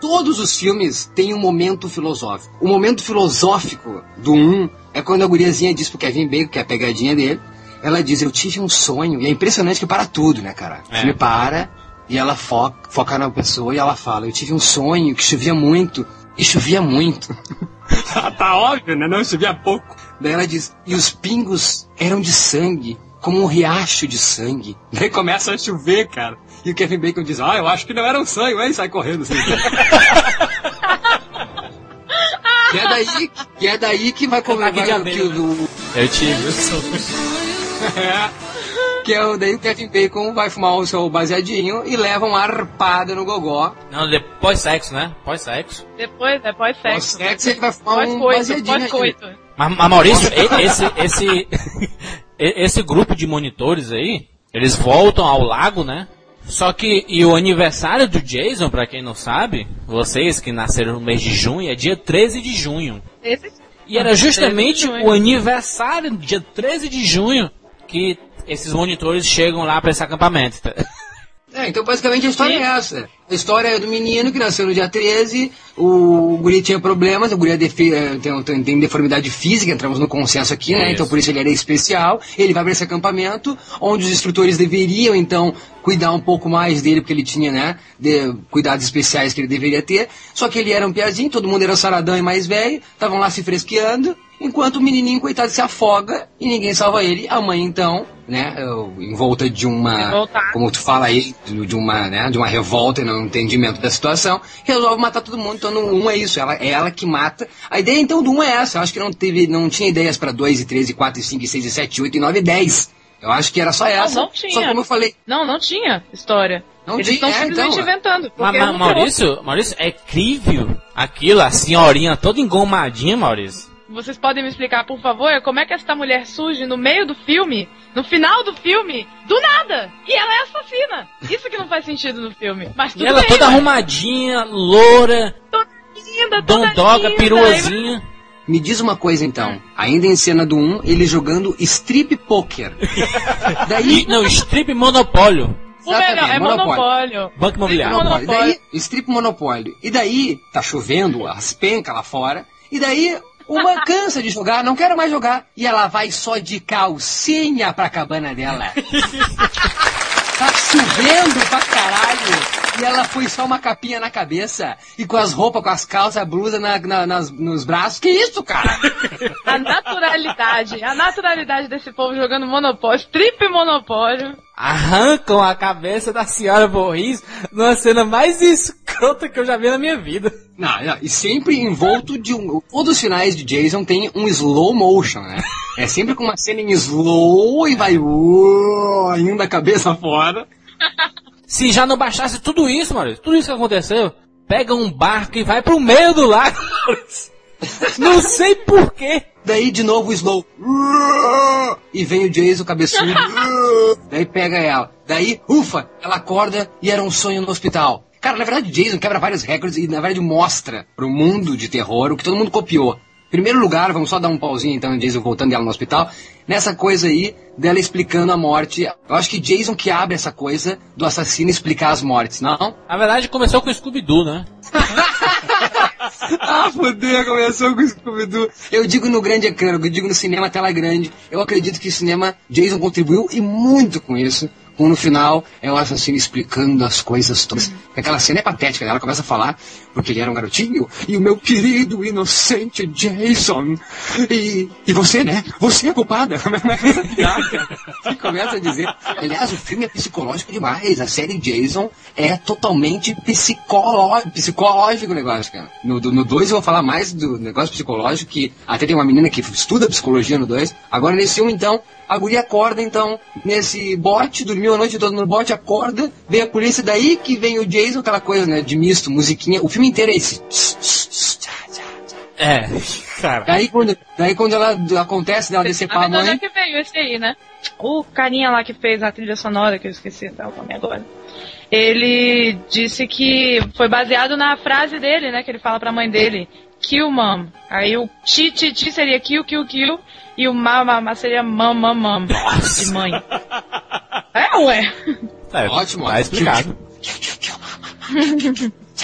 Todos os filmes têm um momento filosófico. O momento filosófico do um é quando a guriazinha diz pro Kevin Bacon, que é a pegadinha dele, ela diz, eu tive um sonho. E é impressionante que para tudo, né, cara? O é. filme para e ela foca, foca na pessoa e ela fala: Eu tive um sonho que chovia muito. E chovia muito. tá óbvio, né? Não chovia pouco. Daí ela diz: E os pingos eram de sangue, como um riacho de sangue. Daí começa a chover, cara. E o Kevin Bacon diz: Ah, eu acho que não era um sonho. Aí sai correndo assim. que é daí, que é daí que vai comer o-? Eu tive, eu sou. que é o daí o Kevin Bacon vai fumar o seu baseadinho e leva uma arpada no gogó. Não, depois sexo, né? Pós-sexo. Depois, é pós-sexo. sexo ele vai fumar um Pós-coito, baseadinho. pós-coito. Mas, mas Maurício, esse, esse, esse grupo de monitores aí, eles voltam ao lago, né? Só que, e o aniversário do Jason, pra quem não sabe, vocês que nasceram no mês de junho, é dia 13 de junho. Esse E era justamente 13 de junho. o aniversário, dia 13 de junho, que esses monitores chegam lá pra esse acampamento. tá? É, então basicamente a história Sim. é essa. A história é do menino que nasceu no dia 13, o guri tinha problemas, o guri é defi- é, tem, tem, tem deformidade física, entramos no consenso aqui, né? Isso. Então por isso ele era especial. Ele vai para esse acampamento, onde os instrutores deveriam então cuidar um pouco mais dele, porque ele tinha, né, de, cuidados especiais que ele deveria ter. Só que ele era um piazinho, todo mundo era saradão e mais velho, estavam lá se fresqueando, enquanto o menininho, coitado, se afoga e ninguém salva ele. A mãe então, né, em volta de uma Revoltada. como tu fala aí, de uma, né, de uma revolta e não entendimento da situação, resolve matar todo mundo. Então, no 1 é isso, ela, é ela que mata. A ideia, então, do 1 é essa. Eu acho que não, teve, não tinha ideias para 2 e 3 e 4 e 5 e 6 e 7 e 8 e 9 e 10. Eu acho que era só essa. não tinha. Só como eu falei, Não, não tinha história. Não Eles tinha, estão é, simplesmente então, inventando. Mas, mas, não Maurício, Maurício, é incrível aquilo, a senhorinha toda engomadinha, Maurício. Vocês podem me explicar, por favor, como é que essa mulher surge no meio do filme, no final do filme, do nada? E ela é assassina. Isso que não faz sentido no filme. Mas tudo E ela bem, toda ué. arrumadinha, loura, Toda linda, toda dondoga, linda, peruazinha. me diz uma coisa então. Ainda em cena do 1, ele jogando strip poker. Daí, E, não, strip monopólio. O melhor é Monopólio. monopólio. Banco imobiliário. Monopólio. Monopólio. Daí, strip monopólio. E daí, tá chovendo, as pencas lá fora. E daí, uma cansa de jogar, não quero mais jogar. E ela vai só de calcinha pra cabana dela. tá chovendo pra caralho. E ela foi só uma capinha na cabeça. E com as roupas, com as calças, a blusa na- na- nas- nos braços. Que isso, cara? A naturalidade, a naturalidade desse povo jogando monopólio, strip monopólio. Arrancam a cabeça da senhora Borris numa cena mais escrota que eu já vi na minha vida. Não, não, e sempre envolto de um. Todos os finais de Jason tem um slow motion, né? É sempre com uma cena em slow e vai uh, indo a cabeça fora. Se já não bastasse tudo isso, Maurício, tudo isso que aconteceu, pega um barco e vai pro meio do lago. Maurício. Não sei porquê. Daí de novo o slow. E vem o Jason cabeçudo. Daí pega ela. Daí, ufa, ela acorda e era um sonho no hospital. Cara, na verdade, Jason quebra vários recordes e na verdade mostra pro mundo de terror o que todo mundo copiou. Primeiro lugar, vamos só dar um pauzinho então, Jason voltando ela no hospital. Nessa coisa aí, dela explicando a morte. Eu acho que Jason que abre essa coisa do assassino explicar as mortes, não? Na verdade, começou com o Scooby-Doo, né? ah, fodeu, começou com o Scooby-Doo. Eu digo no grande ecrã, eu digo no cinema tela grande. Eu acredito que o cinema, Jason contribuiu e muito com isso. Como no final é o assassino explicando as coisas todas. Aquela cena é patética, ela começa a falar porque ele era um garotinho e o meu querido inocente Jason. E, e você, né? Você é culpada. e começa a dizer. Aliás, o filme é psicológico demais. A série Jason é totalmente psicolo psicológico o negócio, cara. No 2 no dois eu vou falar mais do negócio psicológico, que até tem uma menina que estuda psicologia no 2. Agora nesse um, então, a guria acorda, então, nesse bote, dormiu a noite toda no bote, acorda, vem a polícia, daí que vem o Jason, aquela coisa, né, de misto, musiquinha. O filme inteiro é esse. É, cara. Daí quando, daí quando ela acontece dela decepar a Mas onde é mãe. que veio esse aí, né? O carinha lá que fez a trilha sonora, que eu esqueci até o nome agora. Ele disse que foi baseado na frase dele, né? Que ele fala pra mãe dele. Kill mom. Aí o ti ti ti seria kill, kill, kill. E o ma, ma, ma seria mam, mam, mam. De mãe. É, ué. É, Ótimo, Tá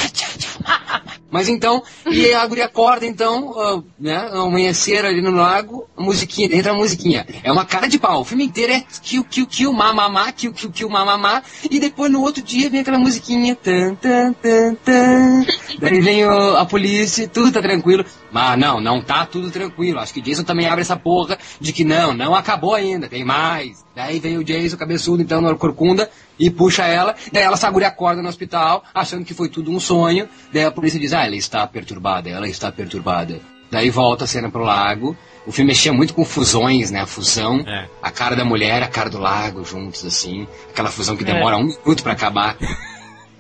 ótimo. explicado. Mas então, e a guria acorda então, ah, né, amanhecer ali no lago, a musiquinha, entra a musiquinha. É uma cara de pau, o filme inteiro é kill, kill, kill, mamamá, kill, kill, kill, mamamá, e depois no outro dia vem aquela musiquinha, tan, tan, tan, tan. Daí vem o- a polícia, tudo tá tranquilo. Mas não, não tá tudo tranquilo. Acho que Jason também abre essa porra de que não, não acabou ainda, tem mais. Daí vem o Jason, cabeçudo, então, na corcunda, e puxa ela. Daí ela sagura acorda no hospital, achando que foi tudo um sonho. Daí a polícia diz, ah, ela está perturbada, ela está perturbada. daí volta a cena pro lago. O filme mexia muito com fusões, né? A fusão, É. a cara da mulher, a cara do lago juntos, assim. Aquela fusão que demora um minuto pra acabar.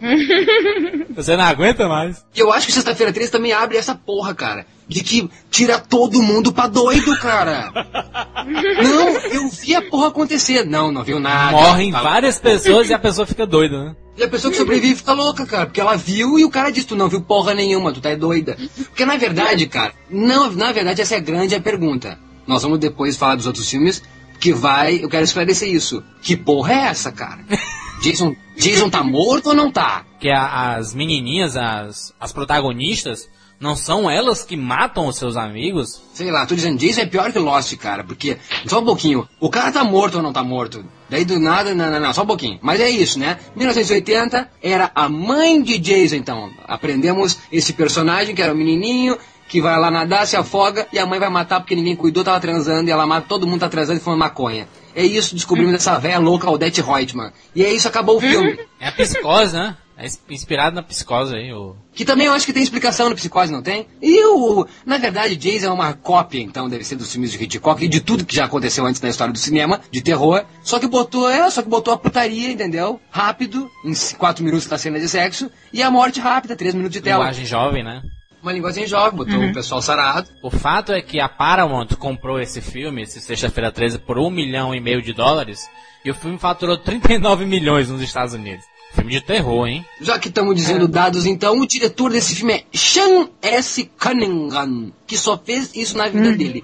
Você não aguenta mais. E eu acho que Sexta-feira 13 também abre essa porra, cara. De que tira todo mundo pra doido, cara. não, eu vi a porra acontecer. Não, não viu nada. Morrem Tá- várias pessoas e a pessoa fica doida, né? E a pessoa que sobrevive fica louca, cara. Porque ela viu e o cara disse, tu não viu porra nenhuma, tu tá doida. Porque na verdade, cara, não, na verdade essa é a grande pergunta. Nós vamos depois falar dos outros filmes, que vai, eu quero esclarecer isso. Que porra é essa, cara? Jason, Jason tá morto ou não tá? Que a- as menininhas, as, as protagonistas, não são elas que matam os seus amigos? Sei lá, tô dizendo, Jason é pior que Lost, cara, porque. Só um pouquinho. O cara tá morto ou não tá morto? Daí do nada, não, não, não, só um pouquinho. Mas é isso, né? 1980 era a mãe de Jason, então. Aprendemos esse personagem que era o menininho. Que vai lá nadar, se afoga e a mãe vai matar porque ninguém cuidou, tava transando e ela mata, todo mundo tá transando e fumando maconha. É isso, descobrimos essa velha louca Odette Reutemann. E é isso, acabou o filme. É a psicose, né? É ins- inspirado na psicose aí. O... Que também eu acho que tem explicação no Psicose, não tem? E o. Na verdade, Jason é uma cópia, então, deve ser dos filmes de Hitchcock e de tudo que já aconteceu antes na história do cinema, de terror. Só que botou, é, só que botou a putaria, entendeu? Rápido, em c- quatro minutos da cena de sexo, e a morte rápida, três minutos de tela. Linguagem jovem, né? Uma linguagem jovem, botou o pessoal sarado. O fato é que a Paramount comprou esse filme, esse Sexta-feira 13, por um milhão e meio de dólares, e o filme faturou 39 milhões nos Estados Unidos. Filme de terror, hein? Já que estamos dizendo dados, então, o diretor desse filme é Sean S. Cunningham, que só fez isso na vida dele.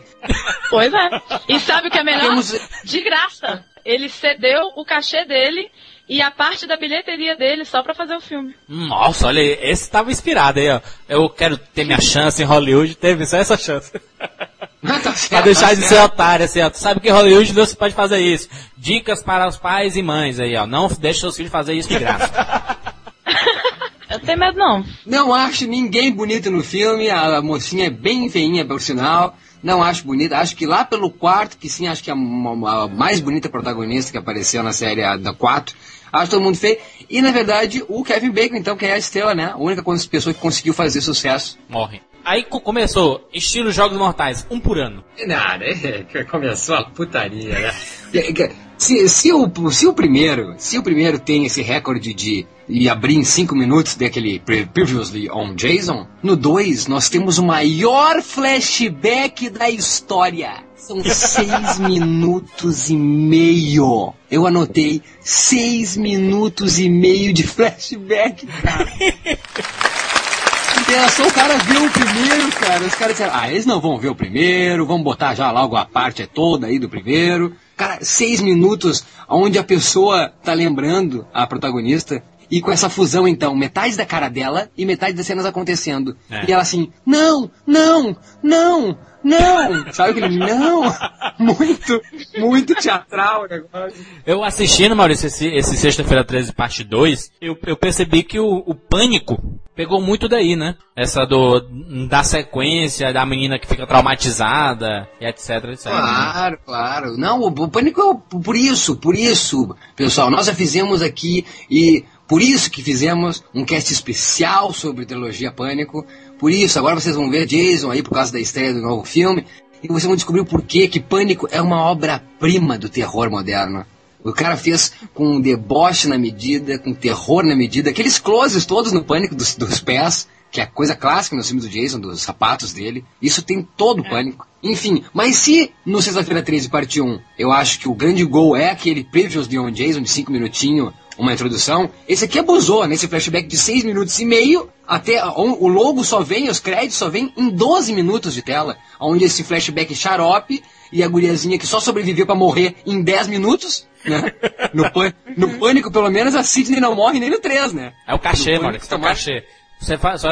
Pois é. E sabe o que é melhor? Temos- De graça. Ele cedeu o cachê dele e a parte da bilheteria dele só pra fazer o filme. Nossa, olha, esse tava inspirado aí, ó. Eu quero ter minha chance em Hollywood, teve só essa chance. Tá certo, pra deixar tá de certo. ser otário, assim, ó. Tu sabe que em Hollywood não se pode fazer isso. Dicas para os pais e mães aí, ó. Não deixe seus filhos fazer isso de graça. Eu não tenho medo, não. Não acho ninguém bonito no filme, a mocinha é bem feinha, por sinal. Não acho bonita, acho que lá pelo quarto, que sim, acho que é a, a- mais bonita protagonista que apareceu na série da 4. Acho todo mundo feio. E na verdade, o Kevin Bacon, então, que é a estrela, né? A única pessoa que conseguiu fazer sucesso. Morrem. Aí co- começou, estilo Jogos Mortais, um por ano. Nada, começou a putaria, né? Se, se, o, se o primeiro, se o primeiro tem esse recorde de, de abrir em 5 minutos daquele pre- Previously on Jason, no 2 nós temos o maior flashback da história. São seis minutos e meio. Eu anotei seis minutos e meio de flashback, cara. Só o cara ver o primeiro, cara. Os caras disseram, ah, eles não vão ver o primeiro, vamos botar já logo a parte toda aí do primeiro. Cara, seis minutos onde a pessoa tá lembrando a protagonista. E com essa fusão, então, metade da cara dela e metade das cenas acontecendo. É. E ela assim, não, não, não, não. Sabe aquele não? Muito, muito teatral o negócio. Eu assistindo, Maurício, esse, esse Sexta-feira 13, parte 2, eu, eu percebi que o, o pânico pegou muito daí, né? Essa do, da sequência, da menina que fica traumatizada, e etc, etc. Claro, claro. Não, o, o pânico é por isso, por isso, pessoal. Nós já fizemos aqui e por isso que fizemos um cast especial sobre trilogia Pânico. Por isso, agora vocês vão ver Jason aí por causa da estreia do novo filme. E vocês vão descobrir o porquê que Pânico é uma obra-prima do terror moderno. O cara fez com um deboche na medida, com terror na medida, aqueles closes todos no pânico dos, dos pés, que é coisa clássica nos filmes do Jason, dos sapatos dele. Isso tem todo o pânico. Enfim, mas se no Sexta-feira 13, parte 1, eu acho que o grande gol é aquele Previews de On Jason de 5 minutinhos, uma introdução, esse aqui abusou nesse flashback de 6 minutos e meio, até o logo só vem, os créditos só vem em 12 minutos de tela, onde esse flashback xarope e a guriazinha que só sobreviveu pra morrer em 10 minutos, né? No, no pânico, pelo menos, a Sidney não morre nem no 3, né? É o cachê, No Maurício, é o Pânico, cachê. Você, faz, só,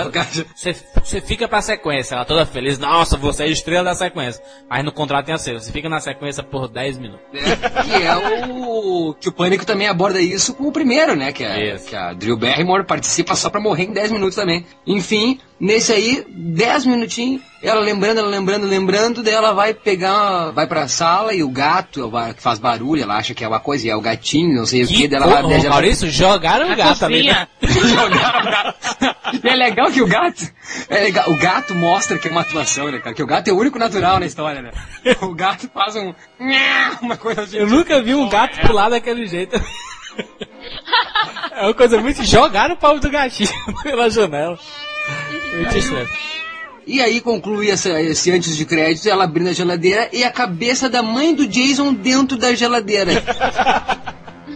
você, você fica pra sequência, ela toda feliz, nossa, você é estrela da sequência. Mas no contrato tem a ser, você fica na sequência por 10 minutos. né? Que é o. Que o Pânico também aborda isso com o primeiro, né? Que a, Isso. que a Drew Barrymore participa só pra morrer em 10 minutos também. Enfim, Nesse aí, 10 minutinhos, ela lembrando, ela lembrando, lembrando, daí ela vai pegar, vai pra sala e o gato que faz barulho, ela acha que é uma coisa, e é o gatinho, não sei que, o que, daí ela vai... Ô, Maurício, jogaram o gato também, né? jogaram o gato. E é legal que o gato, é legal, o gato mostra que é uma atuação, né, cara? Que o gato é o único natural na história, né? O gato faz um... Uma coisa assim. Eu nunca vi um gato pular daquele jeito. É uma coisa muito... Jogaram o pau do gatinho pela janela. E aí conclui essa, esse antes de créditos, ela abrindo a geladeira e a cabeça da mãe do Jason dentro da geladeira.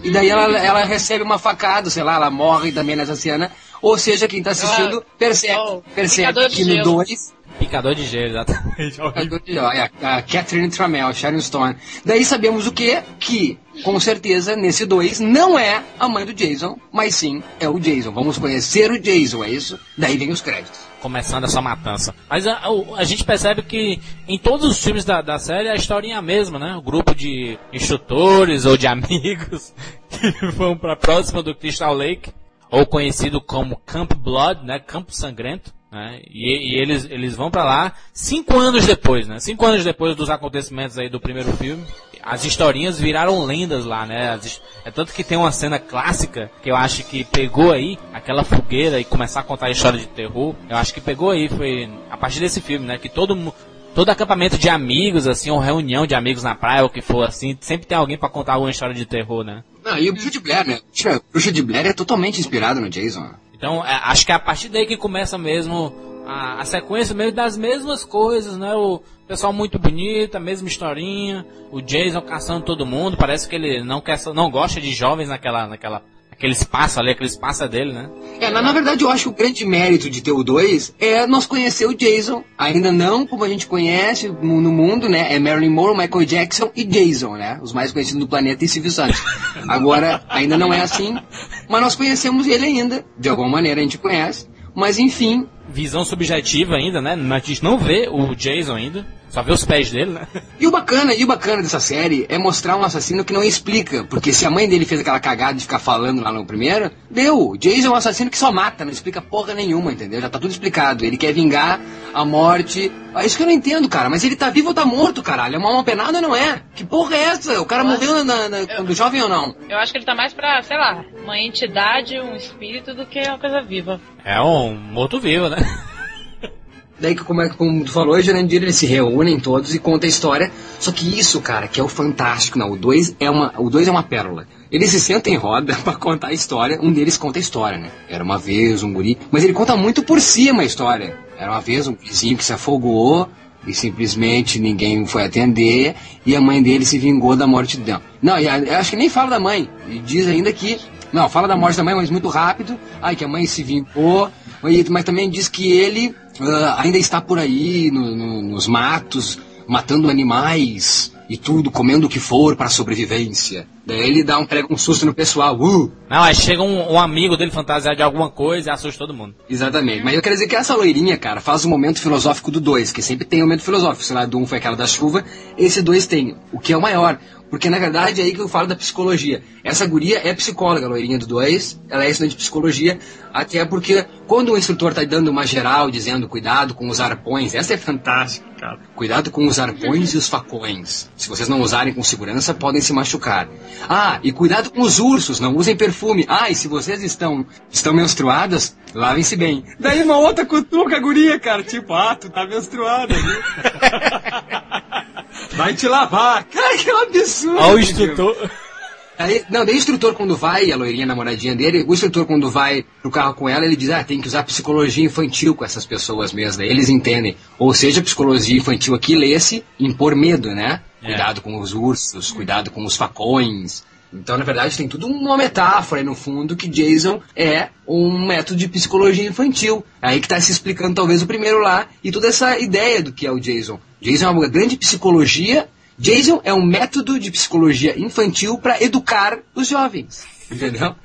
e daí ela, ela recebe uma facada, sei lá, ela morre também nessa cena. Ou seja, quem tá assistindo ah, percebe, percebe que no 2 Picador de gelo, exatamente. Picador de gelo, é, a Catherine Trammell, Sharon Stone. Daí sabemos o que? Que, com certeza, nesse 2, não é a mãe do Jason, mas sim é o Jason. Vamos conhecer o Jason, é isso? Daí vem os créditos. Começando essa matança. Mas a, a, a gente percebe que em todos os filmes da, da série a historinha é a mesma, né? O grupo de instrutores ou de amigos que vão pra próxima do Crystal Lake, ou conhecido como Camp Blood, né? Campo Sangrento né? E, e, eles, eles vão para lá cinco anos depois, né? Cinco anos depois dos acontecimentos aí do primeiro filme. As historinhas viraram lendas lá, né? As, é tanto que tem uma cena clássica que eu acho que pegou aí aquela fogueira e começar a contar a história de terror. Eu acho que pegou aí, foi a partir desse filme, né? Que todo todo acampamento de amigos, assim, ou reunião de amigos na praia, ou que for assim, sempre tem alguém para contar alguma história de terror, né? Não, e o Bruxa de Blair, né? O Bruxa de Blair é totalmente inspirado no Jason. Então, é, acho que é a partir daí que começa mesmo a, a, sequência mesmo das mesmas coisas, né? O pessoal muito bonito, a mesma historinha, o Jason caçando todo mundo, parece que ele não quer, não gosta de jovens naquela, naquela aquele espaço ali, aquele espaço é dele, né? É, na, na, verdade eu acho que o grande mérito de ter o 2 é nós conhecer o Jason, ainda não como a gente conhece no mundo, né? É Marilyn Monroe, Michael Jackson e Jason, né? Os mais conhecidos do planeta e Santos. Agora, ainda não é assim, mas nós conhecemos ele ainda, de alguma maneira a gente conhece, mas enfim. Visão subjetiva ainda, né? A gente não vê o Jason ainda. Só vê os pés dele, né? E o bacana, e o bacana dessa série é mostrar um assassino que não explica. Porque se a mãe dele fez aquela cagada de ficar falando lá no primeiro, deu. Jason é um assassino que só mata, não explica porra nenhuma, entendeu? Já tá tudo explicado. Ele quer vingar a morte. É isso que eu não entendo, cara. Mas ele tá vivo ou tá morto, caralho? É uma mão penada ou não é? Que porra é essa? O cara eu morreu na, na, quando eu, jovem ou não? Eu acho que ele tá mais pra, sei lá, uma entidade, um espírito do que uma coisa viva. É um morto-vivo, né? Daí, como, é, como tu falou, Jurandir, eles se reúnem todos e contam a história. Só que isso, cara, que é o fantástico. Não, o 2 é uma, o dois é uma pérola. Eles se sentam em roda para contar a história. Um deles conta a história, né? Era uma vez um guri. Mas ele conta muito por cima a história. Era uma vez um vizinho que se afogou e simplesmente ninguém foi atender e a mãe dele se vingou da morte dele. Não, eu acho que nem fala da mãe. E diz ainda que. Não, fala da morte da mãe, mas muito rápido. Ai, que a mãe se vingou. Mas também diz que ele uh, ainda está por aí no, no, nos matos, matando animais e tudo, comendo o que for para sobrevivência. Daí ele dá um um susto no pessoal. Uh! Não, aí chega um, um, amigo dele fantasiado de alguma coisa e assusta todo mundo. Exatamente. Mas eu quero dizer que essa loirinha, cara, faz o momento filosófico do 2, que sempre tem um momento filosófico. Sei lá, do 1 um foi aquela da chuva, esse 2 tem. O que é o maior? Porque na verdade é aí que eu falo da psicologia. Essa guria é psicóloga, a loirinha do 2, ela é estudante de psicologia, até porque quando o instrutor está dando uma geral, dizendo cuidado com os arpões, essa é fantástica, cara. Cuidado com os arpões e os facões. Se vocês não usarem com segurança, podem se machucar. Ah, e cuidado com os ursos, não usem perfume. Ah, e se vocês estão, estão menstruadas, lavem-se bem. Daí uma outra cutuca, guria, cara, tipo, ah, tu tá menstruada, viu? Vai te lavar. Cara, que absurdo. Olha o instrutor. Aí, não, daí o instrutor quando vai, a loirinha namoradinha dele, o instrutor quando vai pro carro com ela, ele diz, ah, tem que usar psicologia infantil com essas pessoas mesmo, eles entendem. Ou seja, psicologia infantil aqui lê-se impor medo, né? É. Cuidado com os ursos, cuidado com os facões. Então, na verdade, tem tudo uma metáfora aí no fundo que Jason é um método de psicologia infantil. Aí que está se explicando talvez o primeiro lá e toda essa ideia do que é o Jason. Jason é uma grande psicologia. Jason é um método de psicologia infantil para educar os jovens. Entendeu?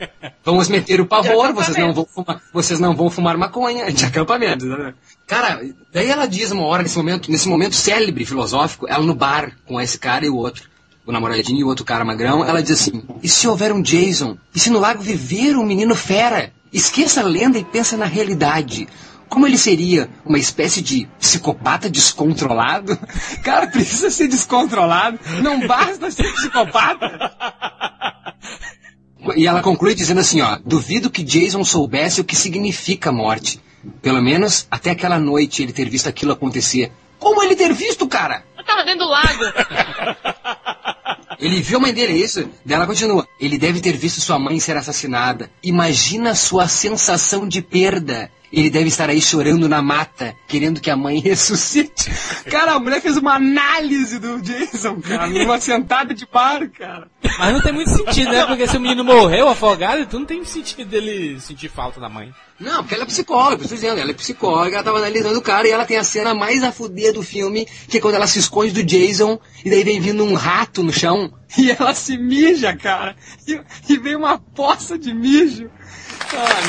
Vamos meter o pavor, vocês não vão fumar, vocês não vão fumar maconha de acampamento. Né? Cara, daí ela diz uma hora, nesse momento, nesse momento célebre filosófico, ela no bar com esse cara e o outro, o namoradinho e o outro cara magrão, ela diz assim: e se houver um Jason? E se no lago viver um menino fera? Esqueça a lenda e pensa na realidade. Como ele seria uma espécie de psicopata descontrolado, cara, precisa ser descontrolado, não basta ser psicopata. E ela conclui dizendo assim, ó, duvido que Jason soubesse o que significa morte. Pelo menos até aquela noite ele ter visto aquilo acontecer. Como ele ter visto, cara? Eu tava dentro do lago. Ele viu a mãe dele, é isso? Dela continua. Ele deve ter visto sua mãe ser assassinada. Imagina sua sensação de perda. Ele deve estar aí chorando na mata, querendo que a mãe ressuscite. Cara, a mulher fez uma análise do Jason, cara, numa sentada de bar, cara. Mas não tem muito sentido, né? Porque se o menino morreu afogado, então não tem sentido dele sentir falta da mãe. Não, porque ela é psicóloga, estou dizendo, ela é psicóloga, ela tava analisando o cara e ela tem a cena mais a fuder do filme, que é quando ela se esconde do Jason e daí vem vindo um rato no chão e ela se mija, cara. E, e vem uma poça de mijo. Ah,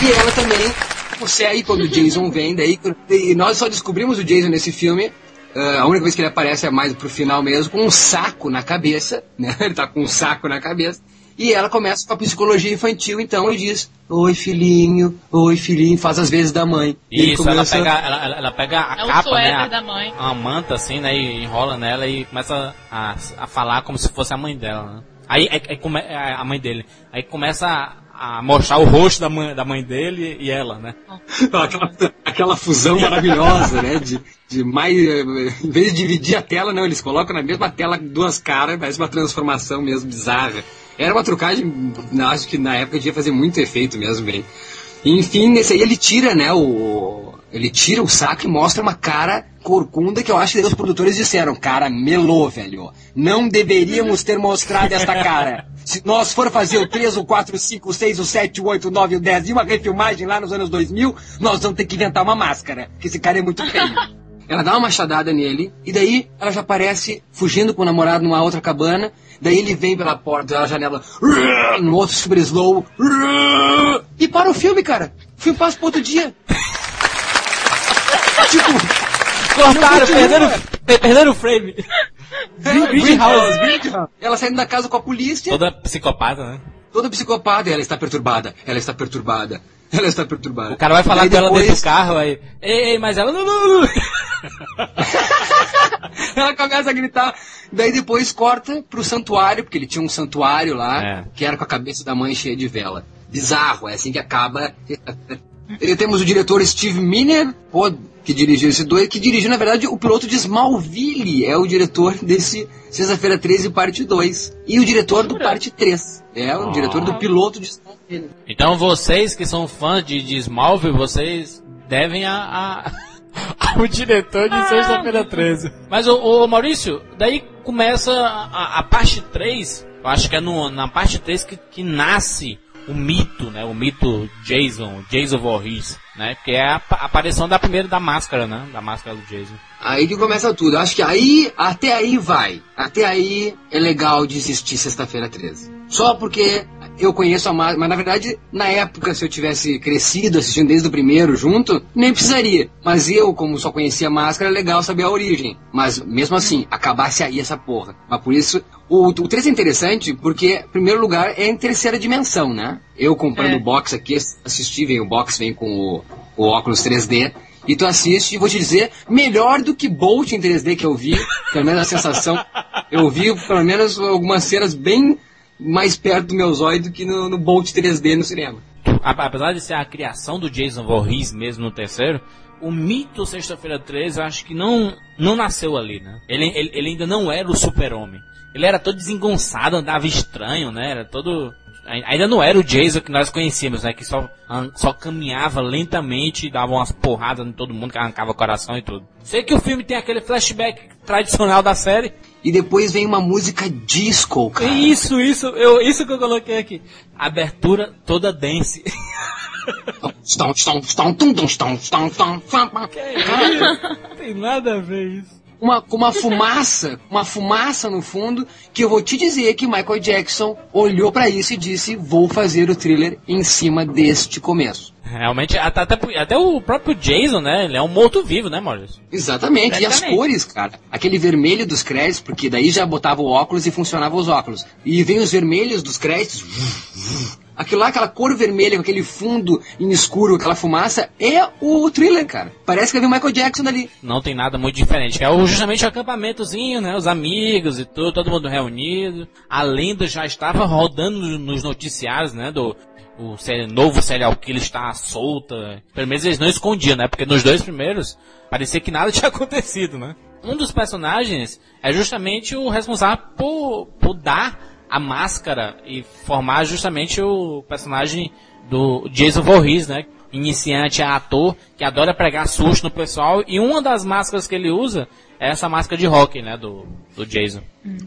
meu. E ela também, você aí quando o Jason vem, daí, e nós só descobrimos o Jason nesse filme Uh, a única vez que ele aparece é mais pro final mesmo, com um saco na cabeça, né? Ele tá com um saco na cabeça. E ela começa com a psicologia infantil, então, e diz: Oi, filhinho, oi, filhinho, faz as vezes da mãe. E Isso, começa- ela, pega, ela, ela pega a É capa, né? A, da mãe. a manta, assim, né? E enrola nela e começa a, a falar como se fosse a mãe dela, né? Aí, aí, aí come- é, a mãe dele. Aí começa a, a mostrar o rosto da mãe, da mãe dele e ela, né? aquela, aquela fusão maravilhosa, né? De, de mais. eh, Em vez de dividir a tela, não, eles colocam na mesma tela duas caras, parece uma transformação mesmo bizarra. Era uma trucagem, acho que na época devia fazer muito efeito mesmo, bem. Enfim, nesse aí ele tira, né, o. Ele tira o saco e mostra uma cara corcunda que eu acho que os produtores disseram, cara, melou, velho. Não deveríamos ter mostrado esta cara. Se nós for fazer o 3, o 4, o 5, o 6, o 7, o 8, o 9, o 10 e uma refilmagem lá nos anos 2000, nós vamos ter que inventar uma máscara, porque esse cara é muito feio. Ela dá uma machadada nele, e daí ela já aparece fugindo com o namorado numa outra cabana. Daí ele vem pela porta, pela janela, no outro super slow, e para o filme, cara. O filme passa pro outro dia. Tipo, Cortaram, perderam, per- perderam o frame. Greenhouse. Greenhouse. Ela saindo da casa com a polícia, Toda psicopata, né? toda psicopata. Ela está perturbada, ela está perturbada, ela está perturbada. O cara vai falar com ela dentro depois- do carro, aí. Ei, ei, mas ela não. não, não. ela começa a gritar. Daí depois corta pro santuário, porque ele tinha um santuário lá, É. que era com a cabeça da mãe cheia de vela. Bizarro, é assim que acaba. E temos o diretor Steve Miner, pô, que dirigiu esse dois, que dirigiu, na verdade, o piloto de Smallville. É o diretor desse Sexta-feira 13, parte 2. E o diretor do parte 3. É o Ah. diretor do piloto de Smallville. Então vocês que são fãs de, de Smallville, vocês devem a, a- ao diretor de Sexta-feira 13. Mas o, o Maurício, daí começa a, a parte 3, eu acho que é no, na parte 3 que, que nasce o mito, né? O mito Jason, Jason Voorhees, né? Que é a, apa- a aparição da primeira da máscara, né? Da máscara do Jason. Aí que começa tudo. Acho que aí, até aí vai. Até aí é legal de existir Sexta-feira 13. Só porque eu conheço a máscara, mas na verdade, na época, se eu tivesse crescido assistindo desde o primeiro junto, nem precisaria. Mas eu, como só conhecia a máscara, é legal saber a origem. Mas mesmo assim, acabasse aí essa porra. Mas por isso, o, o 3 é interessante porque, em primeiro lugar, é em terceira dimensão, né? Eu comprando É. o box aqui, assisti, vem o box, vem com o, o óculos 3D. E tu assiste e vou te dizer, melhor do que Bolt em 3D que eu vi, pelo menos a sensação, eu vi pelo menos algumas cenas bem mais perto do meu zóio do que no, no Bolt 3D no cinema. Apesar de ser a criação do Jason Voorhees mesmo no terceiro, o mito Sexta-feira 13 eu acho que não, não nasceu ali, né? Ele, ele, ele ainda não era o super-homem. Ele era todo desengonçado, andava estranho, né? Era todo... ai- Ainda não era o Jason que nós conhecíamos, né? Que só, só caminhava lentamente dava umas porradas em todo mundo, que arrancava o coração e tudo. Sei que o filme tem aquele flashback tradicional da série. E depois vem uma música disco, cara. Isso, isso, eu, isso que eu coloquei aqui. Abertura toda dance. Não tem nada a ver isso. Uma, com uma fumaça, uma fumaça no fundo, que eu vou te dizer que Michael Jackson olhou pra isso e disse, vou fazer o thriller em cima deste começo. Realmente, até, até, até o próprio Jason, né? Ele é um morto-vivo, né, Maurício? Exatamente, e as cores, cara. Aquele vermelho dos créditos, porque daí já botava o óculos e funcionava os óculos. E vem os vermelhos dos créditos. Aquilo lá, aquela cor vermelha, com aquele fundo escuro, aquela fumaça, é o thriller, cara. Parece que havia o Michael Jackson ali. Não tem nada muito diferente. É justamente o acampamentozinho, né? Os amigos e tudo, todo mundo reunido. A lenda já estava rodando nos noticiários, né? Do, o novo serial killer está solta. Pelo menos eles não escondiam, né? Porque nos dois primeiros parecia que nada tinha acontecido, né? Um dos personagens é justamente o responsável por, por dar a máscara e formar justamente o personagem do Jason Voorhees, né? Iniciante ator que adora pregar susto no pessoal e uma das máscaras que ele usa é essa máscara de rock, né, do, do Jason.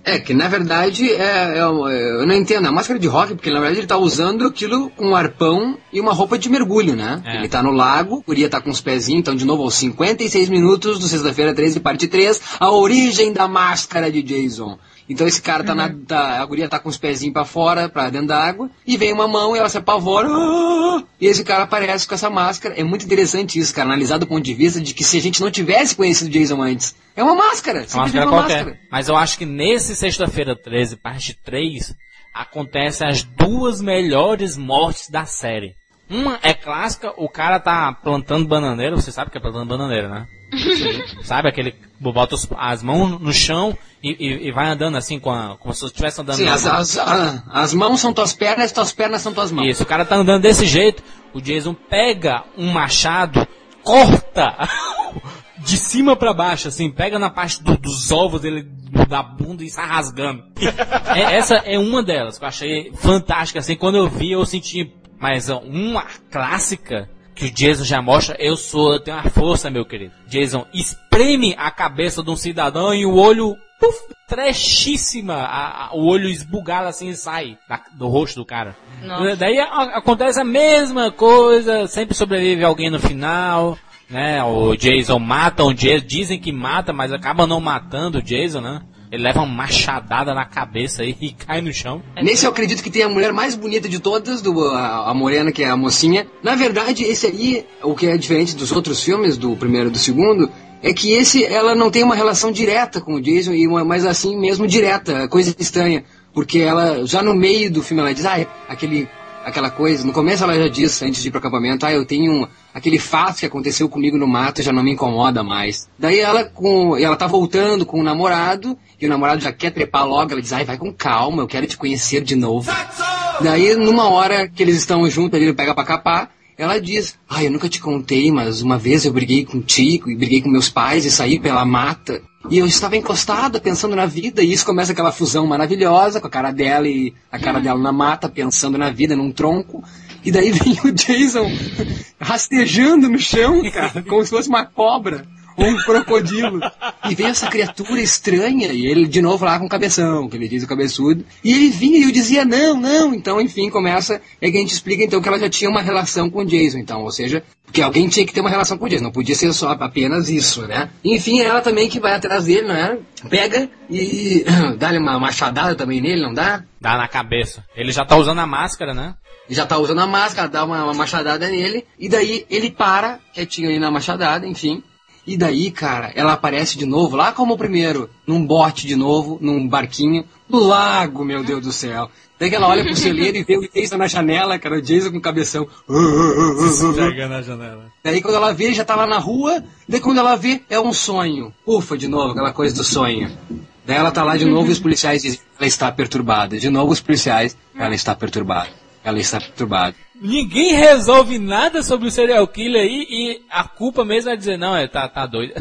É, que na verdade é, é, eu não entendo, a máscara de rock, porque na verdade ele tá usando aquilo com um arpão e uma roupa de mergulho, né? É. Ele tá no lago, o tá com os pezinhos, então de novo aos 56 minutos do sexta-feira 13, parte 3, a origem da máscara de Jason. Então esse cara tá uhum. na. Tá, a guria tá com os pezinhos para fora, pra dentro da água, e vem uma mão e ela se apavora. Ah! E esse cara aparece com essa máscara. É muito interessante isso, cara, analisar do ponto de vista de que se a gente não tivesse conhecido Jason antes, é uma máscara. É uma máscara uma qualquer. Máscara. Mas eu acho que nesse sexta-feira 13, parte 3, acontecem as duas melhores mortes da série. Uma é clássica, o cara tá plantando bananeira, você sabe que é plantando bananeira, né? Sabe aquele bota as mãos no chão e, e, e, vai andando assim com a, como se estivesse andando. Sim, as, as, a, as, mãos são tuas pernas, tuas pernas são tuas mãos. Isso, o cara tá andando desse jeito, o Jason pega um machado, corta de cima para baixo, assim, pega na parte do, dos ovos dele, da bunda e sai rasgando. é, essa é uma delas que eu achei fantástica, assim, quando eu vi eu senti, mas uma clássica que o Jason já mostra, eu sou, eu tenho uma força, meu querido. Jason espreme a cabeça de um cidadão e o olho, puf, trechíssima, a, a, o olho esbugado assim e sai da, do rosto do cara. Nossa. Daí a, acontece a mesma coisa, sempre sobrevive alguém no final, né? O Jason mata o Jason, dizem que mata, mas acaba não matando o Jason, né? Ele leva uma machadada na cabeça e cai no chão. Nesse eu acredito que tem a mulher mais bonita de todas, do, a, a, morena, que é a mocinha. Na verdade, esse aí, o que é diferente dos outros filmes, do primeiro e do segundo, é que esse, ela não tem uma relação direta com o Jason, e uma, mas assim mesmo direta, coisa estranha. Porque ela, já no meio do filme, ela diz, ah, é aquele aquela coisa. No começo ela já disse, antes de ir pro acampamento, ah, eu tenho um, aquele fato que aconteceu comigo no mato já não me incomoda mais. Daí ela com, ela tá voltando com o namorado, e o namorado já quer trepar logo, ela diz, ai, vai com calma, eu quero te conhecer de novo. Daí, numa hora que eles estão juntos ali, ele pega pra capar, ela diz, ai, eu nunca te contei, mas uma vez eu briguei contigo, e briguei com meus pais, e saí pela mata. E eu estava encostada, pensando na vida, e isso começa aquela fusão maravilhosa, com a cara dela e a cara dela na mata, pensando na vida, num tronco. E daí vem o Jason rastejando no chão, cara, como se fosse uma cobra um crocodilo. E vem essa criatura estranha, e ele de novo lá com o cabeção, que ele diz o cabeçudo. E ele vinha e eu dizia, não, não. Então, enfim, começa. É que a gente explica então que ela já tinha uma relação com o Jason, então, ou seja, que alguém tinha que ter uma relação com o Jason, não podia ser só apenas isso, né? Enfim, ela também que vai atrás dele, né? Pega e dá-lhe uma machadada também nele, não dá? Dá na cabeça. Ele já tá usando a máscara, né? já tá usando a máscara, dá uma, uma, machadada nele, e daí ele para, quietinho ali na machadada, enfim, e daí, cara, ela aparece de novo, lá como o primeiro, num bote de novo, num barquinho, no lago, meu Deus do céu. Daí que ela olha pro celeiro e vê o Jason na janela, cara, o Jason com o cabeção. Pega na janela. Daí quando ela vê, já tá lá na rua, daí quando ela vê, é um sonho. Ufa, de novo, aquela coisa do sonho. Daí ela tá lá de novo e os policiais dizem ela está perturbada. De novo os policiais, ela está perturbada. Ela está perturbada. Ninguém resolve nada sobre o serial killer aí e a culpa mesmo é dizer, não, é, tá, tá doido.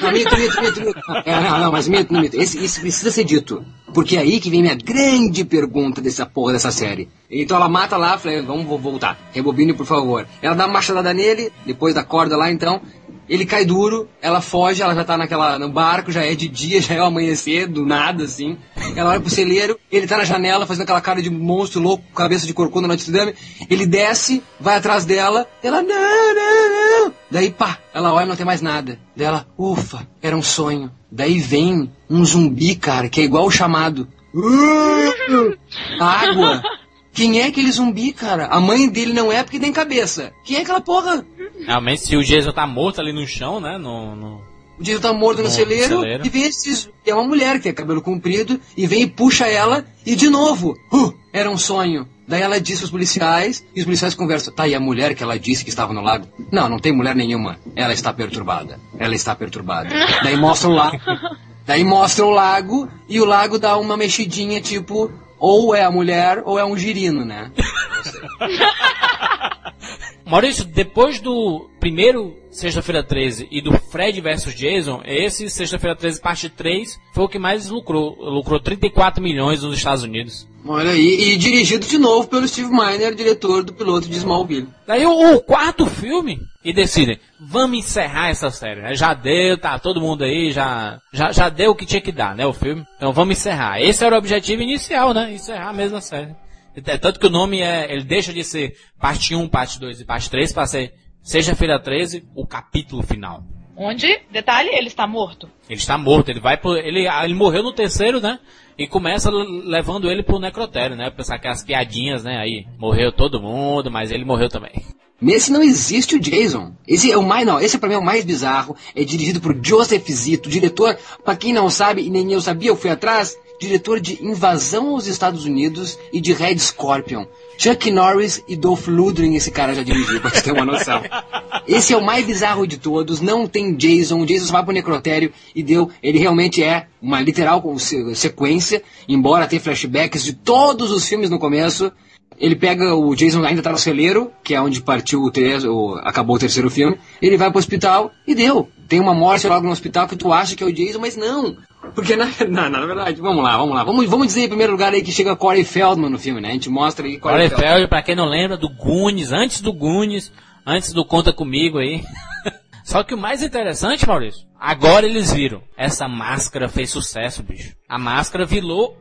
Não, mito, mito, mito, mito. É, não, não, mas mito, mito. Esse, isso precisa ser dito. Porque é aí que vem minha grande pergunta dessa porra dessa série. Então ela mata lá, falei, vamos voltar. Rebobine, por favor. Ela dá uma machadada nele, depois da corda lá, então. Ele cai duro, ela foge, ela já tá naquela, no barco, já é de dia, já é o amanhecer, do nada, assim. Ela olha pro celeiro, ele tá na janela fazendo aquela cara de monstro louco, cabeça de corcunda no Notre Dame. Ele desce, vai atrás dela, ela, não, não, não. Daí, pá, ela olha e não tem mais nada. Daí ela, ufa, era um sonho. Daí vem um zumbi, cara, que é igual o chamado. Água. Quem é aquele zumbi, cara? A mãe dele não é porque tem cabeça. Quem é aquela porra? Realmente, se o Jason tá morto ali no chão, né? No, no... O Jason tá morto no, no celeiro, celeiro, e vem esse, é uma mulher que tem cabelo comprido e vem e puxa ela e de novo, uh, era um sonho. Daí ela disse aos policiais, e os policiais conversam. Tá, e a mulher que ela disse que estava no lago? Não, não tem mulher nenhuma. Ela está perturbada. Ela está perturbada. Daí mostra o lago. Daí mostra o lago, e o lago dá uma mexidinha, tipo, ou é a mulher ou é um girino, né? Maurício, depois do primeiro Sexta-feira 13 e do Fred vs Jason, esse Sexta-feira 13 parte 3 foi o que mais lucrou. Lucrou 34 milhões nos Estados Unidos. Olha aí, e dirigido de novo pelo Steve Miner, diretor do piloto de Smallville. Daí o, o quarto filme, e decidem, vamos encerrar essa série. Já deu, tá todo mundo aí, já, já, já deu o que tinha que dar, né, o filme. Então vamos encerrar. Esse era o objetivo inicial, né, encerrar mesmo a série. É tanto que o nome é, ele deixa de ser parte 1, parte 2 e parte 3 para ser Sexta-feira 13, o capítulo final. Onde, detalhe, ele está morto. Ele está morto, ele vai pro, ele, ele morreu no terceiro, né? E começa levando ele pro necrotério, né? Pensar que as piadinhas, né? Aí, morreu todo mundo, mas ele morreu também. Nesse não existe o Jason. Esse é o mais, não, esse para mim é o mais bizarro. É dirigido por Joseph Zito, diretor, para quem não sabe, e nem eu sabia, eu fui atrás, diretor de Invasão aos Estados Unidos e de Red Scorpion. Chuck Norris e Dolph Lundgren esse cara já dirigiu, pra você ter uma noção. Esse é o mais bizarro de todos, não tem Jason, o Jason só vai pro necrotério e deu, ele realmente é uma literal sequência, embora tenha flashbacks de todos os filmes no começo, ele pega o Jason ainda tá no celeiro, que é onde partiu o, ter, o acabou o terceiro filme. Ele vai pro hospital e deu. Tem uma morte logo no hospital que tu acha que é o Jason, mas não. Porque na, na, na verdade, vamos lá, vamos lá. Vamos, vamos dizer em primeiro lugar aí que chega Corey Feldman no filme, né? A gente mostra aí Corey, Corey Feldman. Feldman, pra quem não lembra, do Goonies, antes do Goonies, antes do Conta Comigo aí. Só que o mais interessante, Maurício, agora eles viram. Essa máscara fez sucesso, bicho. A máscara virou,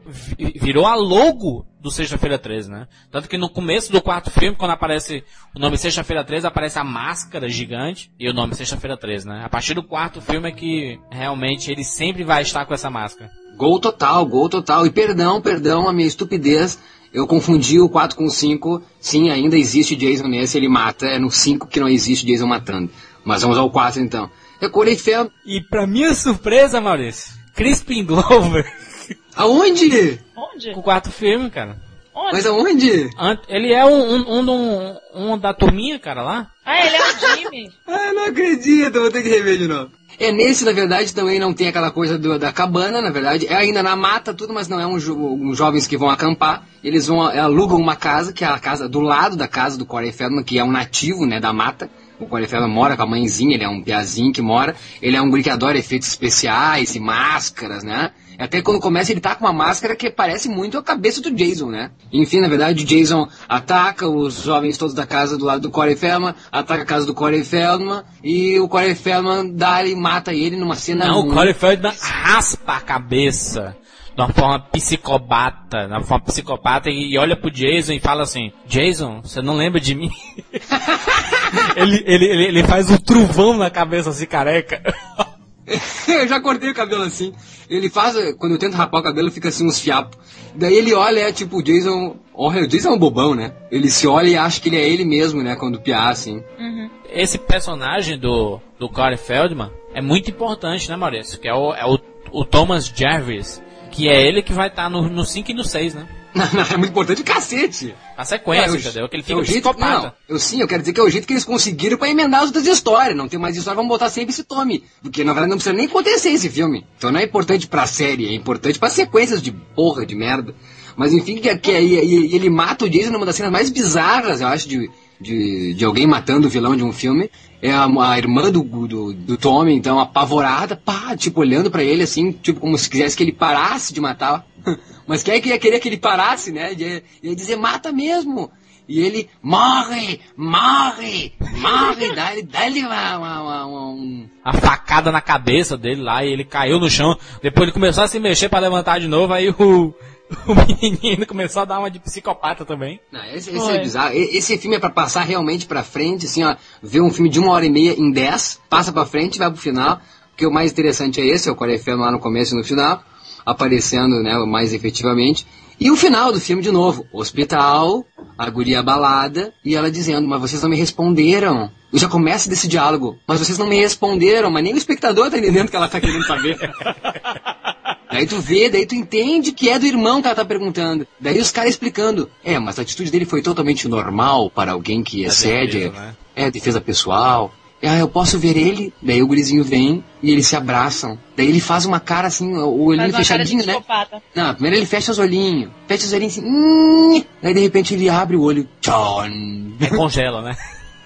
virou a logo do Sexta-feira 13, né? Tanto que no começo do quarto filme, quando aparece o nome Sexta-feira 13, aparece a máscara gigante e o nome Sexta-feira 13, né? A partir do quarto filme é que realmente ele sempre vai estar com essa máscara. Gol total, gol total. E perdão, perdão a minha estupidez. Eu confundi o 4 com o 5. Sim, ainda existe Jason nesse, ele mata. É no 5 que não existe Jason matando. Mas vamos ao 4 então. É Corey Feldman. E pra minha surpresa, Maurício, Crispin Glover. Aonde? Onde? Com o quarto filme, cara. Onde? Mas aonde? Ele é um, um, um, um, da turminha, cara, lá. Ah, ele é o Jimmy. ah, não acredito, vou ter que rever de novo. É, nesse, na verdade, também não tem aquela coisa do, da cabana, na verdade. É ainda na mata, tudo, mas não é um, um jovens que vão acampar. Eles vão, alugam uma casa, que é a casa do lado da casa do Corey Feldman, que é um nativo, né, da mata. O Corey Feldman mora com a mãezinha, ele é um piazinho que mora. Ele é um que adora efeitos especiais e máscaras, né? Até quando começa ele tá com uma máscara que parece muito a cabeça do Jason, né? Enfim, na verdade, o Jason ataca os jovens todos da casa do lado do Corey Feldman, ataca a casa do Corey Feldman e o Corey Feldman dá e mata ele numa cena Não, muito... o Corey Feldman raspa a cabeça de uma forma psicopata, de uma forma psicopata e olha pro Jason e fala assim, Jason, você não lembra de mim? ele, ele, ele, ele faz um truvão na cabeça assim, careca. eu já cortei o cabelo assim. Ele faz, quando eu tento rapar o cabelo, fica assim uns fiapos. Daí ele olha, é tipo, o Jason. Olha, o Jason é um bobão, né? Ele se olha e acha que ele é ele mesmo, né? Quando piar, assim. Uhum. Esse personagem do, do Corey Feldman é muito importante, né, Maurício? Que é o, é o, o Thomas Jarvis que é ele que vai estar tá no 5 e no 6, né? Não, não, é muito importante cacete. A sequência, é, entendeu? Que ele fica é o jeito, Não, eu sim, eu quero dizer que é o jeito que eles conseguiram para emendar as outras histórias. Não tem mais história, vamos botar sempre esse tome. Porque na verdade não precisa nem acontecer esse filme. Então não é importante pra série, é importante para sequências de porra, de merda. Mas enfim, que, que ele mata o Jason numa das cenas mais bizarras, eu acho, de, de, de alguém matando o vilão de um filme. É a, a irmã do, do, do, Tommy, então, apavorada, pá, tipo, olhando para ele assim, tipo, como se quisesse que ele parasse de matar. Mas quem é que ia querer que ele parasse, né? Ia, ia dizer, mata mesmo. E ele morre, morre, morre, dá-lhe dá uma, uma, uma, um... A facada na cabeça dele lá e ele caiu no chão. Depois ele começou a se mexer para levantar de novo, aí o, o menino começou a dar uma de psicopata também. Não, esse, esse é bizarro. Esse filme é para passar realmente para frente, assim, ó, ver um filme de uma hora e meia em dez, passa para frente, vai pro final. Porque o mais interessante é esse, é o Corey lá no começo e no final, aparecendo, né, mais efetivamente. E o final do filme de novo, hospital, a guria abalada, e ela dizendo, mas vocês não me responderam. E já começa desse diálogo, mas vocês não me responderam, mas nem o espectador tá entendendo o que ela tá querendo saber. Daí tu vê, daí tu entende que é do irmão que ela tá perguntando. Daí os caras explicando. É, mas a atitude dele foi totalmente normal para alguém que excede. defesa, né? É, defesa pessoal. Ah, eu posso ver ele? Daí o gurizinho vem e eles se abraçam. Daí ele faz uma cara assim, o olhinho Faz uma cara de fechadinho, né? Não, primeiro ele fecha os olhinhos. Fecha os olhinhos assim. hum, Daí de repente ele abre o olho. Tchon. É congela, né?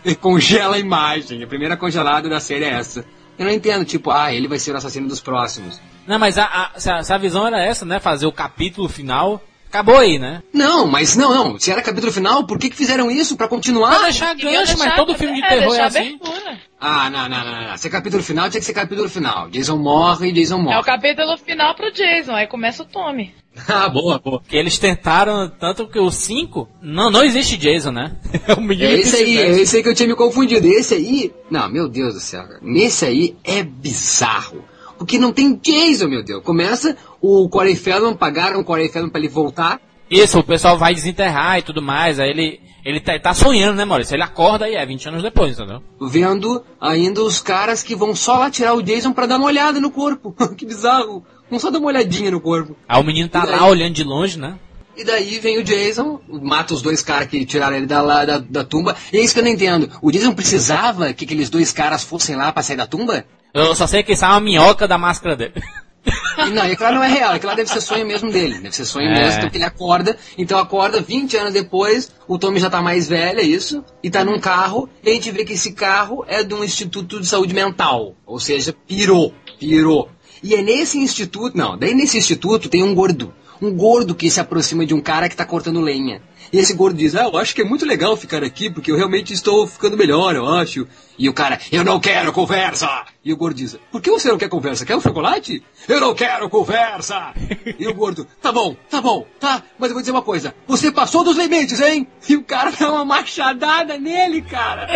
E congela a imagem. A primeira congelada da série é essa. Eu não entendo, tipo, ah, ele vai ser o assassino dos próximos. Não, mas a, a- se, a, se a visão era essa, né? Fazer o capítulo final. Acabou aí, né? Não, mas não, não. Se era capítulo final, por que, que fizeram isso? Pra Pra continuar? deixar Queria gancho, mas deixar- todo filme de é, terror é deixar assim. abertura. Ah, não, não, não, não. Se é capítulo final, tinha que ser capítulo final. Jason morre, Jason É o morre. capítulo final pro Jason, aí começa o Tommy. ah, boa, boa. Que eles tentaram, tanto que o 5, não, não existe Jason, né? É o menino É que esse se aí, é esse aí que eu tinha me confundido. Esse aí, não, meu Deus do céu. cara. Nesse aí é bizarro. Porque não tem Jason, meu Deus. Começa o Corey Feldman, pagaram o Corey Feldman pra ele voltar. Isso, o pessoal vai desenterrar e tudo mais, aí ele, ele tá, tá sonhando, né, Maurício? Ele acorda e é 20 anos depois, entendeu? vendo ainda os caras que vão só lá tirar o Jason pra dar uma olhada no corpo. que bizarro. Vão só dar uma olhadinha no corpo. Aí o menino tá daí? lá olhando de longe, né? E daí vem o Jason, mata os dois caras que tiraram ele da, da, da tumba. E é isso que eu não entendo. O Jason precisava que aqueles dois caras fossem lá pra sair da tumba? Eu só sei que sai uma minhoca da máscara dele. E não, e aquilo lá não é real, aquilo lá deve ser sonho mesmo dele. Deve ser sonho É. mesmo, porque ele acorda. Então acorda 20 anos depois, o Tommy já tá mais velho, é isso? E tá num carro, e a gente vê que esse carro é de um instituto de saúde mental. Ou seja, pirou, pirou. E é nesse instituto, não, daí nesse instituto tem um gordo. Um gordo que se aproxima de um cara que tá cortando lenha. E esse gordo diz, ah, eu acho que é muito legal ficar aqui, porque eu realmente estou ficando melhor, eu acho. E o cara, eu não quero conversa! E o gordo diz, por que você não quer conversa? Quer um chocolate? Eu não quero conversa! E o gordo, tá bom, tá bom, tá, mas eu vou dizer uma coisa, você passou dos limites, hein? E o cara dá uma machadada nele, cara!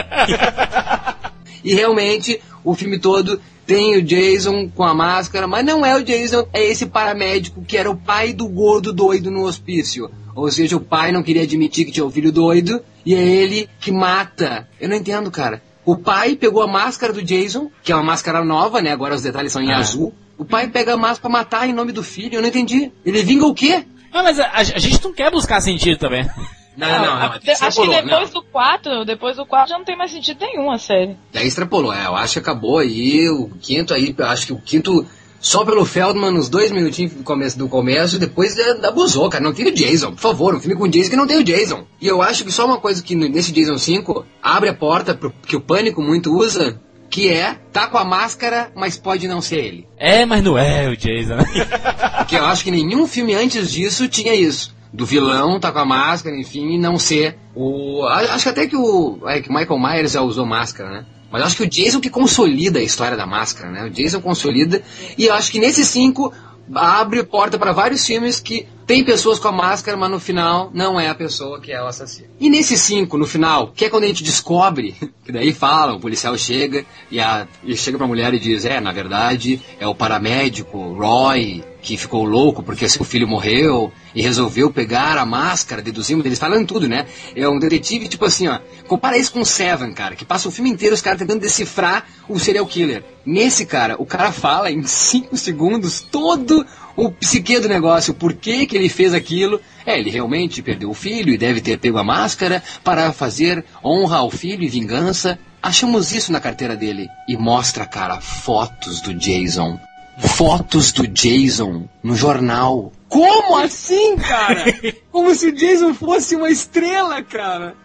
E realmente, o filme todo tem o Jason com a máscara, mas não é o Jason, é esse paramédico que era o pai do gordo doido no hospício. Ou seja, o pai não queria admitir que tinha o filho doido, e é ele que mata. Eu não entendo, cara. O pai pegou a máscara do Jason, que é uma máscara nova, né? Agora os detalhes são em Ah. azul. O pai pega a máscara pra matar em nome do filho, eu não entendi. Ele vinga o quê? Ah, mas a, a gente não quer buscar sentido também. Não, não, não. Ah, não de- acho que depois não. do 4, depois do 4 já não tem mais sentido nenhum a série. Daí extrapolou, é, eu acho que acabou aí, o quinto aí, eu acho que o quinto, só pelo Feldman, nos dois minutinhos do começo, do começo depois é, abusou, cara, não tem o Jason, por favor, um filme com Jason que não tem o Jason. E eu acho que só uma coisa que nesse Jason 5 abre a porta pro, que o Pânico muito usa, que é, tá com a máscara, mas pode não ser ele. É, mas não é o Jason. Porque eu acho que nenhum filme antes disso tinha isso. Do vilão tá com a máscara, enfim, e não ser o. Acho que até que o. É que Michael Myers já usou máscara, né? Mas acho que o Jason que consolida a história da máscara, né? O Jason consolida. E acho que nesses cinco abre porta para vários filmes que tem pessoas com a máscara, mas no final não é a pessoa que é o assassino. E nesses cinco, no final, que é quando a gente descobre, que daí fala, o policial chega e, a, e chega pra mulher e diz, é, na verdade, é o paramédico Roy que ficou louco porque seu filho morreu e resolveu pegar a máscara, deduzimos, eles falam tudo, né? É um detetive, tipo assim, ó, compara isso com Seven, cara, que passa o filme inteiro os caras tentando decifrar o serial killer. Nesse, cara, o cara fala em cinco segundos todo o psique do negócio, por que que ele fez aquilo. É, ele realmente perdeu o filho e deve ter pego a máscara para fazer honra ao filho e vingança. Achamos isso na carteira dele. E mostra, cara, fotos do Jason. Fotos do Jason no jornal. Como assim, cara? Como se o Jason fosse uma estrela, cara.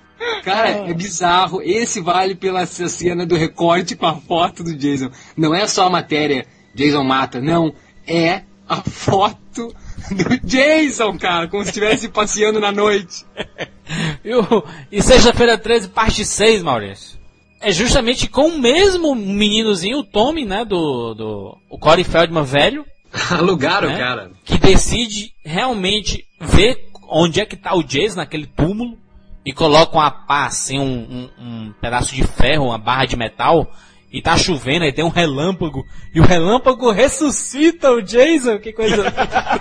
Cara, é bizarro. Esse vale pela cena do recorte com a foto do Jason. Não é só a matéria Jason mata, não. É a foto do Jason, cara, como se estivesse passeando na noite. E, o- e sexta-feira 13, parte 6, Maurício. É justamente com o mesmo meninozinho, o Tommy, né? Do. do o Corey Feldman velho, Alugaram, né, cara. que decide realmente ver onde é que tá o Jason naquele túmulo e coloca uma pá, assim, um, um- um pedaço de ferro, uma barra de metal, e tá chovendo, aí tem um relâmpago, e o relâmpago ressuscita o Jason, que coisa.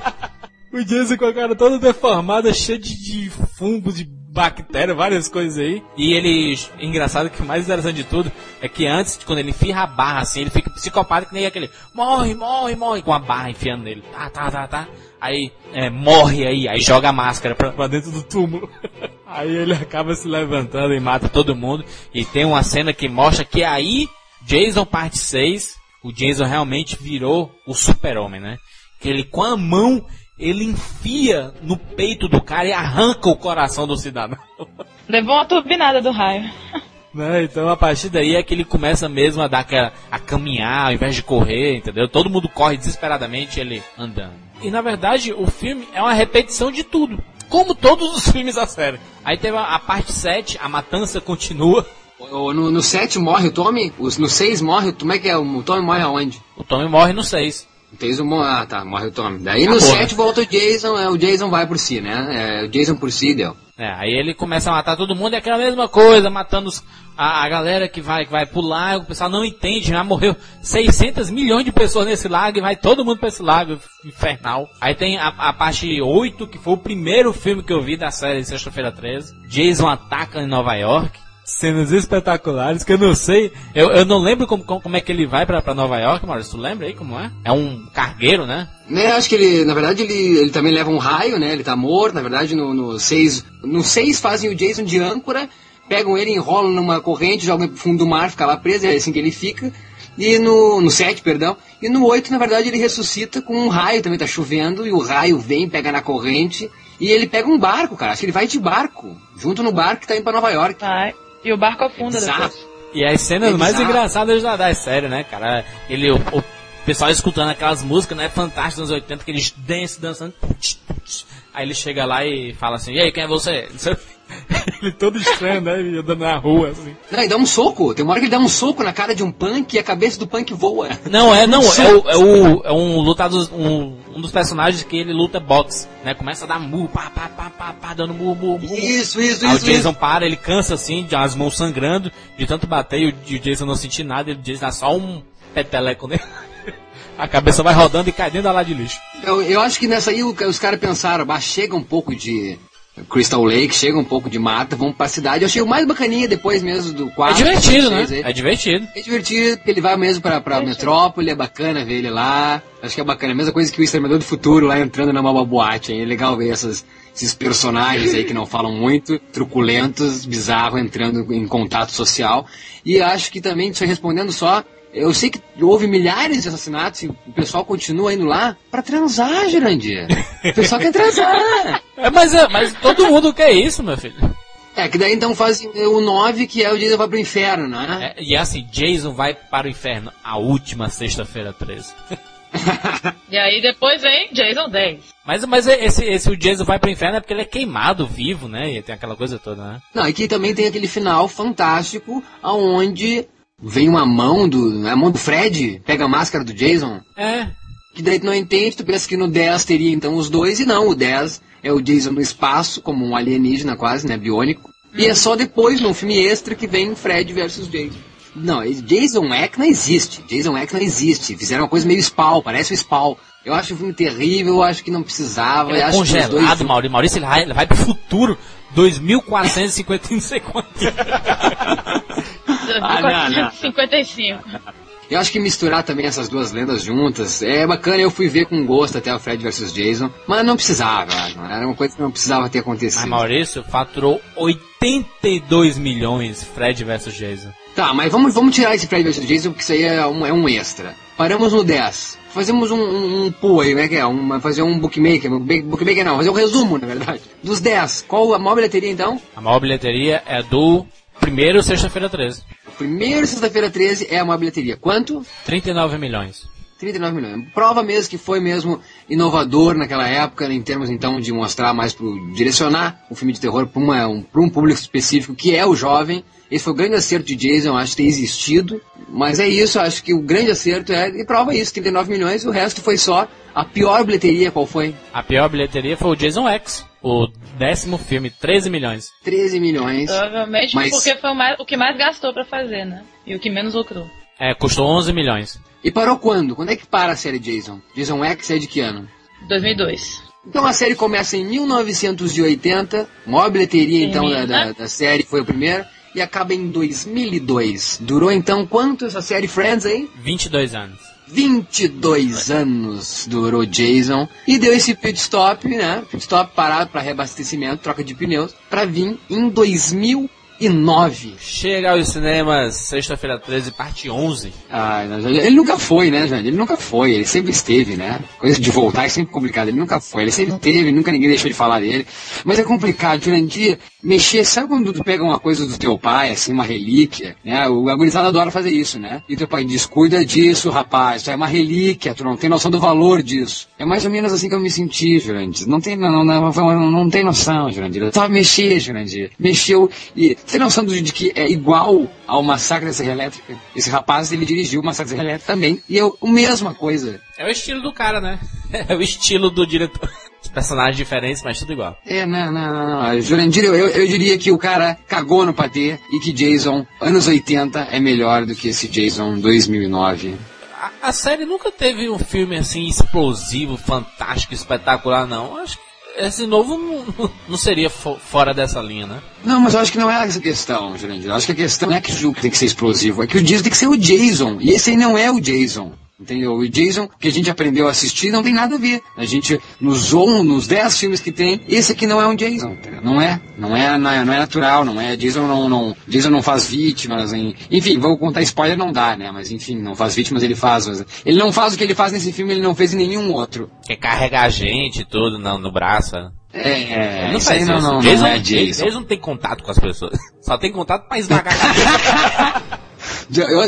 o Jason com a cara toda deformada, cheia de, de fungos, de bactérias, várias coisas aí. E ele, engraçado que o mais interessante de tudo é que antes, quando ele enfia a barra assim, ele fica psicopata que nem aquele morre, morre, morre, com a barra enfiando nele. Tá, tá, tá, tá. Aí, é, morre aí, aí joga a máscara pra, pra dentro do túmulo. aí ele acaba se levantando e mata todo mundo. E tem uma cena que mostra que aí, Jason parte 6, o Jason realmente virou o super-homem, né? Que ele com a mão, ele enfia no peito do cara e arranca o coração do cidadão. Levou uma turbinada do raio. Né? Então a partir daí é que ele começa mesmo a dar a, a caminhar ao invés de correr, entendeu? Todo mundo corre desesperadamente ele andando. E na verdade o filme é uma repetição de tudo. Como todos os filmes da série. Aí teve a, a parte 7, a matança continua. No, no 7 morre o Tommy, os- no 6 morre, como é que é? O Tommy morre aonde? O Tommy morre no 6. Fez um, ah, tá, morre o Tommy. Daí no Acabou, 7 volta o Jason, é, o Jason vai por si, né? É, o Jason por si deu. É, aí ele começa a matar todo mundo, é aquela mesma coisa, matando os- a, a galera que vai, que vai pro lago, o pessoal não entende, já morreu 600 milhões de pessoas nesse lago e vai todo mundo pra esse lago infernal. Aí tem a, a parte 8, que foi o primeiro filme que eu vi da série Sexta-feira 13. Jason ataca em Nova York. Cenas espetaculares que eu não sei, eu, eu não lembro como, como, como é que ele vai pra, pra Nova York, Maurício, tu lembra aí como é? É um cargueiro, né? Né, acho que ele, na verdade, ele, ele também leva um raio, né? Ele tá morto, na verdade, no, no 6. No 6 fazem o Jason de âncora, pegam ele, enrolam numa corrente, jogam ele pro fundo do mar, fica lá preso, é assim que ele fica. E no, no 7, perdão. E no 8, na verdade, ele ressuscita com um raio, também tá chovendo, e o raio vem, pega na corrente, e ele pega um barco, cara. Acho que ele vai de barco, junto no barco que tá indo pra Nova York. Vai. E o barco afunda Bizarro. depois. E as cenas É mais engraçadas da, da série, né, cara? Ele, o, o pessoal escutando aquelas músicas, né, fantásticas dos anos 80, que eles dançam, dançando. Aí ele chega lá e fala assim, e aí, quem é você? Não sei o. ele todo estranho, né, andando na rua, assim. Não, e dá um soco. Tem uma hora que ele dá um soco na cara de um punk e a cabeça do punk voa. Não, é, não, é, o, é, o, é um lutador, um, um dos personagens que ele luta boxe, né, começa a dar murro, pá, pá, pá, pá, pá, dando murro, murro, murro. Isso, isso, Aí o isso. Jason isso. para, ele cansa assim, de as mãos sangrando, de tanto bater, e o, e o Jason não sentir nada, e o Jason dá só um peteleco nele. A cabeça vai rodando e cai dentro da lá de lixo. Eu, eu acho que nessa aí o- os caras pensaram, bah, chega um pouco de Crystal Lake, chega um pouco de mata, vamos pra cidade. Eu achei o mais bacaninha depois mesmo do É 4. divertido, né? É, É divertido. é divertido, porque ele vai mesmo pra, pra metrópole, é bacana ver ele lá. Acho que é bacana, a mesma coisa que o Exterminador do Futuro lá entrando numa uma boate. hein? É legal ver essas, esses personagens aí que não falam muito, truculentos, bizarros, entrando em contato social. E acho que também, só respondendo só, eu sei que houve milhares de assassinatos e o pessoal continua indo lá pra transar, Jurandir. O pessoal quer transar. É, mas, é, mas todo mundo quer isso, meu filho. É, que daí então fazem o 9, que é o que vai pro inferno, né? É, e é assim, Jason vai para o inferno a última sexta-feira 13. E aí depois vem Jason 10. Mas, mas esse, esse o Jason vai para o inferno é porque ele é queimado vivo, né? E tem aquela coisa toda, né? Não, e que também tem aquele final fantástico, aonde vem uma mão do. A mão do Fred, pega a máscara do Jason. É. Que daí tu não entende, tu pensa que no 10 teria então os dois, e não, o 10 é o Jason no espaço, como um alienígena quase, né, biônico. E é só depois, num filme extra, que vem Fred versus Jason. Não, Jason X não existe. Jason X não existe. Fizeram uma coisa meio Spawn, parece o Spawn. Eu acho o filme terrível, eu acho que não precisava. Ele é acho que dois congelado, Maurício. Maurício, ele vai, ele vai pro futuro. 2450 não sei quanto. Ah, não, não. 55. Eu acho que misturar também essas duas lendas juntas é bacana. Eu fui ver com gosto até o Fred vs Jason, mas não precisava. não Era uma coisa que não precisava ter Mas acontecido. Maurício faturou 82 milhões Fred versus Jason. Tá, mas vamos, vamos tirar esse Fred vs Jason, porque isso aí é um, é um extra. Paramos no 10. Fazemos um, um, um pool aí, como é que é? Um, fazer um bookmaker. um book- Bookmaker não, fazer um resumo, na verdade. Dos 10. Qual a maior bilheteria então? A maior bilheteria é do primeiro sexta-feira 13. O primeiro sexta-feira 13 é a maior bilheteria. Quanto? 39 milhões. 39 milhões. Prova mesmo que foi mesmo inovador naquela época, em termos então de mostrar mais pro direcionar o filme de terror para um, um público específico que é o jovem. Esse foi o grande acerto de Jason, acho que tem existido. Mas é isso, acho que o grande acerto é, e prova isso, 39 milhões, o resto foi só a pior bilheteria, qual foi? A pior bilheteria foi o Jason X, o décimo filme, 13 milhões. 13 milhões. Provavelmente Mas- porque foi o, mais- o que mais gastou pra fazer, né? E o que menos lucrou. É, custou 11 milhões. E parou quando? Quando é que para a série Jason? Jason X é de que ano? 2002. Então a série começa em 1980, maior bilheteria então da, da, da série foi o primeiro, e acaba em 2002. Durou então quanto essa série Friends aí? 22 anos. 22 anos durou Jason e deu esse pit stop, né? Pit stop parado para reabastecimento, troca de pneus, para vir em 2000 e 9. Chega aos cinemas, sexta-feira 13, parte 11. Ah, ele nunca foi, né, Jandir? Ele nunca foi, ele sempre esteve, né? Coisa de voltar é sempre complicado. Ele nunca foi, ele sempre esteve, nunca ninguém deixou de falar dele. Mas é complicado, Jurandir, mexer, sabe quando tu pega uma coisa do teu pai, assim, uma relíquia, né? O agonizado adora fazer isso, né? E teu pai diz, cuida disso, rapaz, isso é uma relíquia, tu não tem noção do valor disso. É mais ou menos assim que eu me senti, Jurandir. Não tem, não, não, não, não tem noção, Jurandir. Eu tava mexer, Jurandir. Mexeu e tem noção de que é igual ao Massacre da Serra Elétrica? Esse rapaz, ele dirigiu o Massacre da Serra Elétrica também. E é a mesma coisa. É o estilo do cara, né? É o estilo do diretor. Personagens diferentes, mas tudo igual. É, não, não, não. não. Jurandir, eu, eu diria que o cara cagou no patê e que Jason, anos 80, é melhor do que esse Jason 2009. A, a série nunca teve um filme assim explosivo, fantástico, espetacular, não. Acho que esse novo não, seria fora dessa linha, né? Não, mas eu acho que não é essa questão, Jurandir. Eu acho que a questão não é que o jogo tem que ser explosivo, é que o Jason tem que ser o Jason. E esse aí não é o Jason. Entendeu? O Jason, que a gente aprendeu a assistir, não tem nada a ver. A gente, nos 11, nos 10 filmes que tem, esse aqui não é um Jason. Entendeu? Não é. Não é, não é, não é natural, não é. Jason não, não, Jason não faz vítimas. Em, enfim, vou contar spoiler, não dá, né? Mas enfim, não faz vítimas, ele faz. Mas, ele não faz o que ele faz nesse filme, ele não fez em nenhum outro. Que carregar a gente tudo no, no braço. Né? É, é, ele não faz isso. Não, não, Jason, não é Jason. Jason não tem contato com as pessoas. Só tem contato pra esmagar a cabeça.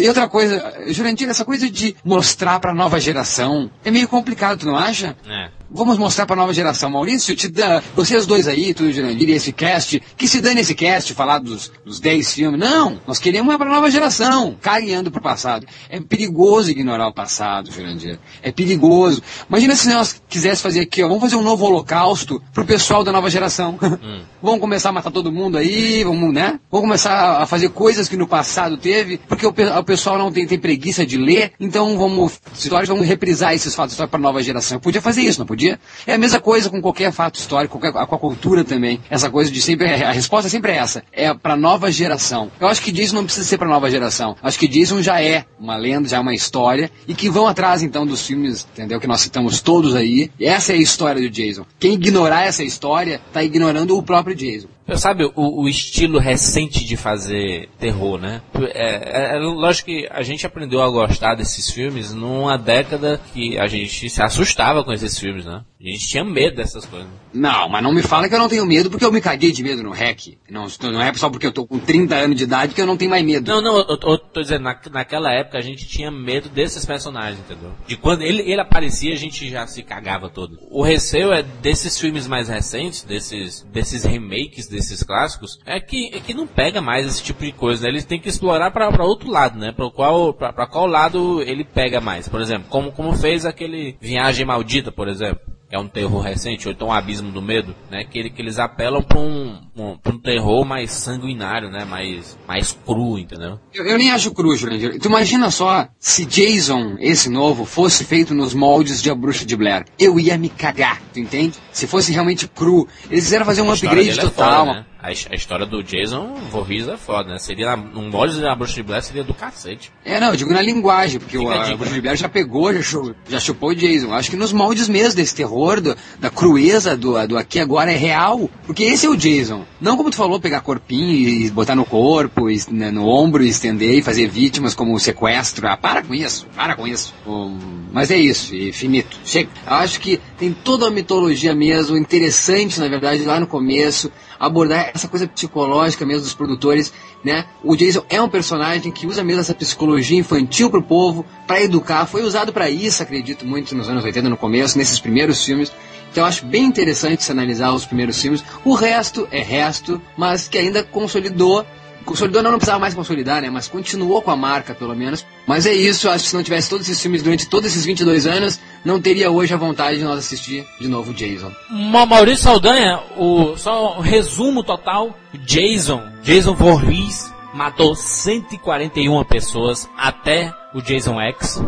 E outra coisa, Jurandir, essa coisa de mostrar pra nova geração é meio complicado, tu não acha? É. Vamos mostrar pra nova geração. Maurício, te dá, vocês dois aí, tu Jurandir, e esse cast, que se dane esse cast, falar dos, dos 10 filmes. Não, nós queremos é pra nova geração, carinhando pro passado. É perigoso ignorar o passado, Jurandir. É perigoso. Imagina se nós quiséssemos fazer aqui, ó, vamos fazer um novo holocausto pro pessoal da nova geração. Hum. vamos começar a matar todo mundo aí, vamos, né? Vamos começar a fazer coisas que no passado teve, porque o, o pessoal não tem, tem preguiça de ler, então vamos, vamos reprisar esses fatos históricos pra nova geração. Eu podia fazer isso, não podia? Podia. É a mesma coisa com qualquer fato histórico, com a cultura também. Essa coisa de sempre. A resposta é sempre essa. É para nova geração. Eu acho que Jason não precisa ser para nova geração. Acho que Jason já é uma lenda, já é uma história. E que vão atrás então dos filmes, entendeu? Que nós citamos todos aí. Essa é a história do Jason. Quem ignorar essa história, tá ignorando o próprio Jason. Sabe o, o, estilo recente de fazer terror, né? É, é, é, lógico que a gente aprendeu a gostar desses filmes numa década que a gente se assustava com esses filmes, né? A gente tinha medo dessas coisas. Não, mas não me fala que eu não tenho medo porque eu me caguei de medo no REC. Não, não é só porque eu tô com 30 anos de idade que eu não tenho mais medo. Não, não, eu, eu tô dizendo, na, naquela época a gente tinha medo desses personagens, entendeu? De quando ele, ele aparecia a gente já se cagava todo. O receio é desses filmes mais recentes, desses, desses remakes, desses clássicos, é que, é que não pega mais esse tipo de coisa, né? Eles têm que explorar para outro lado, né? Para qual, pra, pra qual lado ele pega mais. Por exemplo, como, como fez aquele Viagem Maldita, por exemplo é um terror recente, ou então um abismo do medo, né? Que, ele, que eles apelam para um, um, pra um terror mais sanguinário, né? Mais, mais cru, entendeu? Eu, eu nem acho cru, Jurandir. Tu imagina só se Jason, esse novo, fosse feito nos moldes de A Bruxa de Blair. Eu ia me cagar, tu entende? Se fosse realmente cru. Eles quiseram fazer um upgrade é total. É foda, né? A, a, história do Jason Voorhees é foda, né? Seria num molde da Bruxa de Blair seria do cacete. É, não, eu digo na linguagem, porque o, a, a Bruxa de Blair já pegou, já, chupou, já chupou o Jason. Acho que nos moldes mesmo desse terror, do, da crueza do, do aqui agora é real, porque esse é o Jason. Não como tu falou, pegar corpinho e botar no corpo, e, né, no ombro, e estender e fazer vítimas como sequestro. Ah, para com isso, para com isso. Um, mas é isso, e finito. Chega. Acho que tem toda a mitologia mesmo, interessante, na verdade, lá no começo abordar essa coisa psicológica mesmo dos produtores, né? O Jason é um personagem que usa mesmo essa psicologia infantil pro povo, para educar, foi usado para isso, acredito muito nos anos 80 no começo, nesses primeiros filmes. Então eu acho bem interessante se analisar os primeiros filmes. O resto é resto, mas que ainda consolidou Consolidou não, não precisava mais consolidar, né? Mas continuou com a marca, pelo menos. Mas é isso, acho que se não tivesse todos esses filmes durante todos esses 22 anos, não teria hoje a vontade de nós assistir de novo Jason. Maurício Saldanha, o, só um resumo total. Jason, Jason Voorhees, matou 141 pessoas até o Jason X.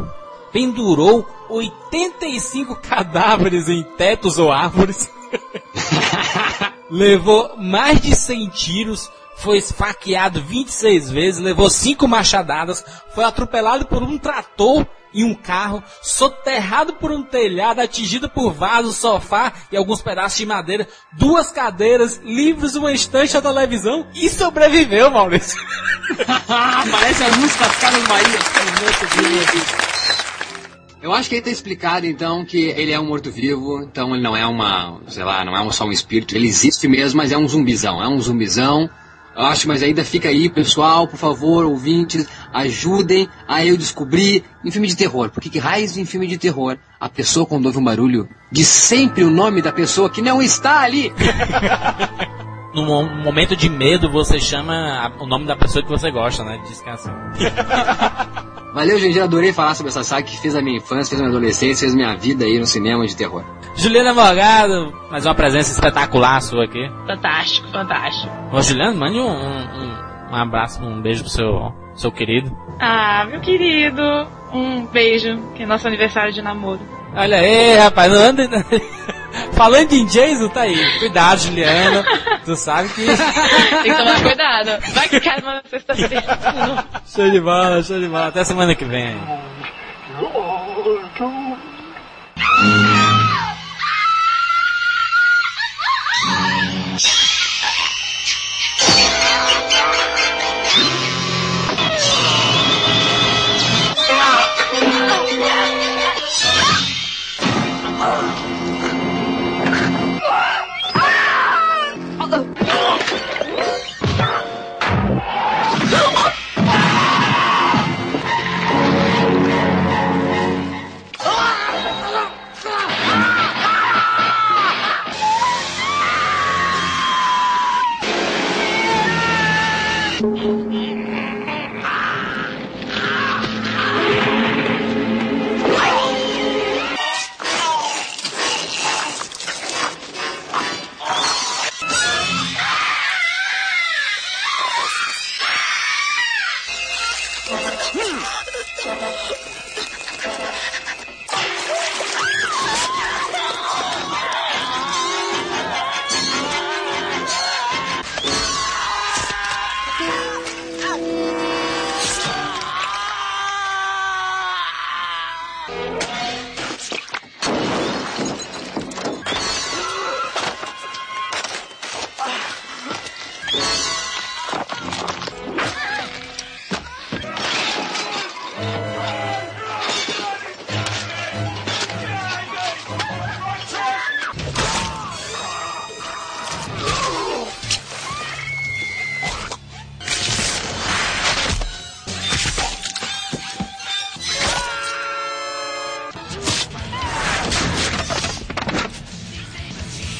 pendurou 85 cadáveres em tetos ou árvores, levou mais de 100 tiros, foi esfaqueado 26 vezes, levou 5 machadadas, foi atropelado por um trator e um carro, soterrado por um telhado, atingido por vasos, sofá e alguns pedaços de madeira, duas cadeiras, livros, uma estante, a televisão e sobreviveu, Maurício. Parece a música das Casas Bahia. Eu acho que aí tá explicado, então, que ele é um morto-vivo, então ele não é uma, sei lá, não é só um espírito, ele existe mesmo, mas é um zumbizão, é um zumbizão. Eu acho, mas ainda fica aí, pessoal, por favor, ouvintes, ajudem a eu descobrir em filme de terror. Porque que raios em filme de terror a pessoa quando ouve um barulho diz sempre o nome da pessoa que não está ali? No mo- momento de medo, você chama o nome da pessoa que você gosta, né? Assim. Valeu, gente, eu adorei falar sobre essa saga que fez a minha infância, fez a minha adolescência, fez minha vida aí no cinema de terror. Juliana Morgado, mais uma presença espetacular sua aqui. Fantástico, fantástico. Ô, Juliana, mande um, um, um abraço, um beijo pro seu, seu querido. Ah, meu querido, um beijo, que é nosso aniversário de namoro. Olha aí, rapaz, não anda... Falando em Jason, tá aí. Cuidado, Juliana. Tu sabe que... Tem que tomar cuidado. Vai que cai numa sexta-feira. show de bola, show de bola. Até semana que vem.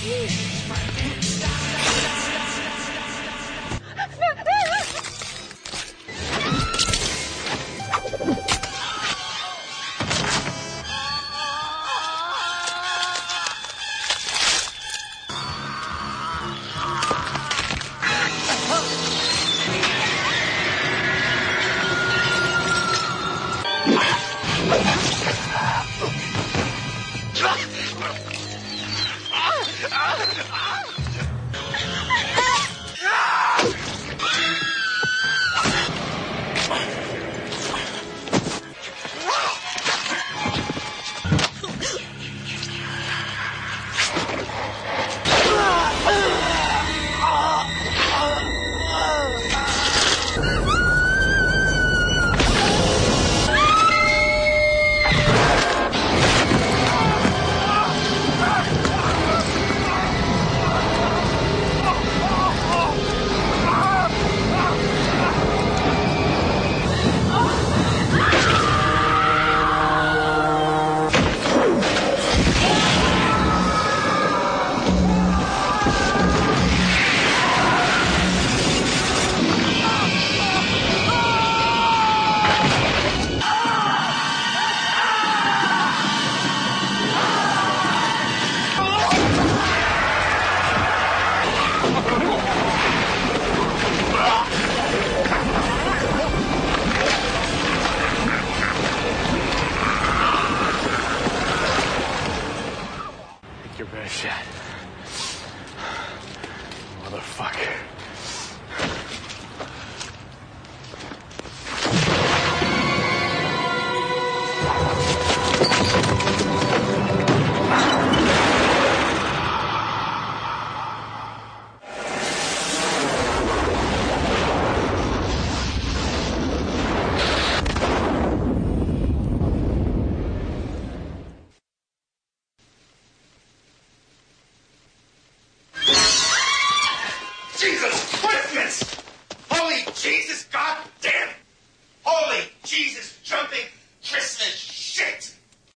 Yeah.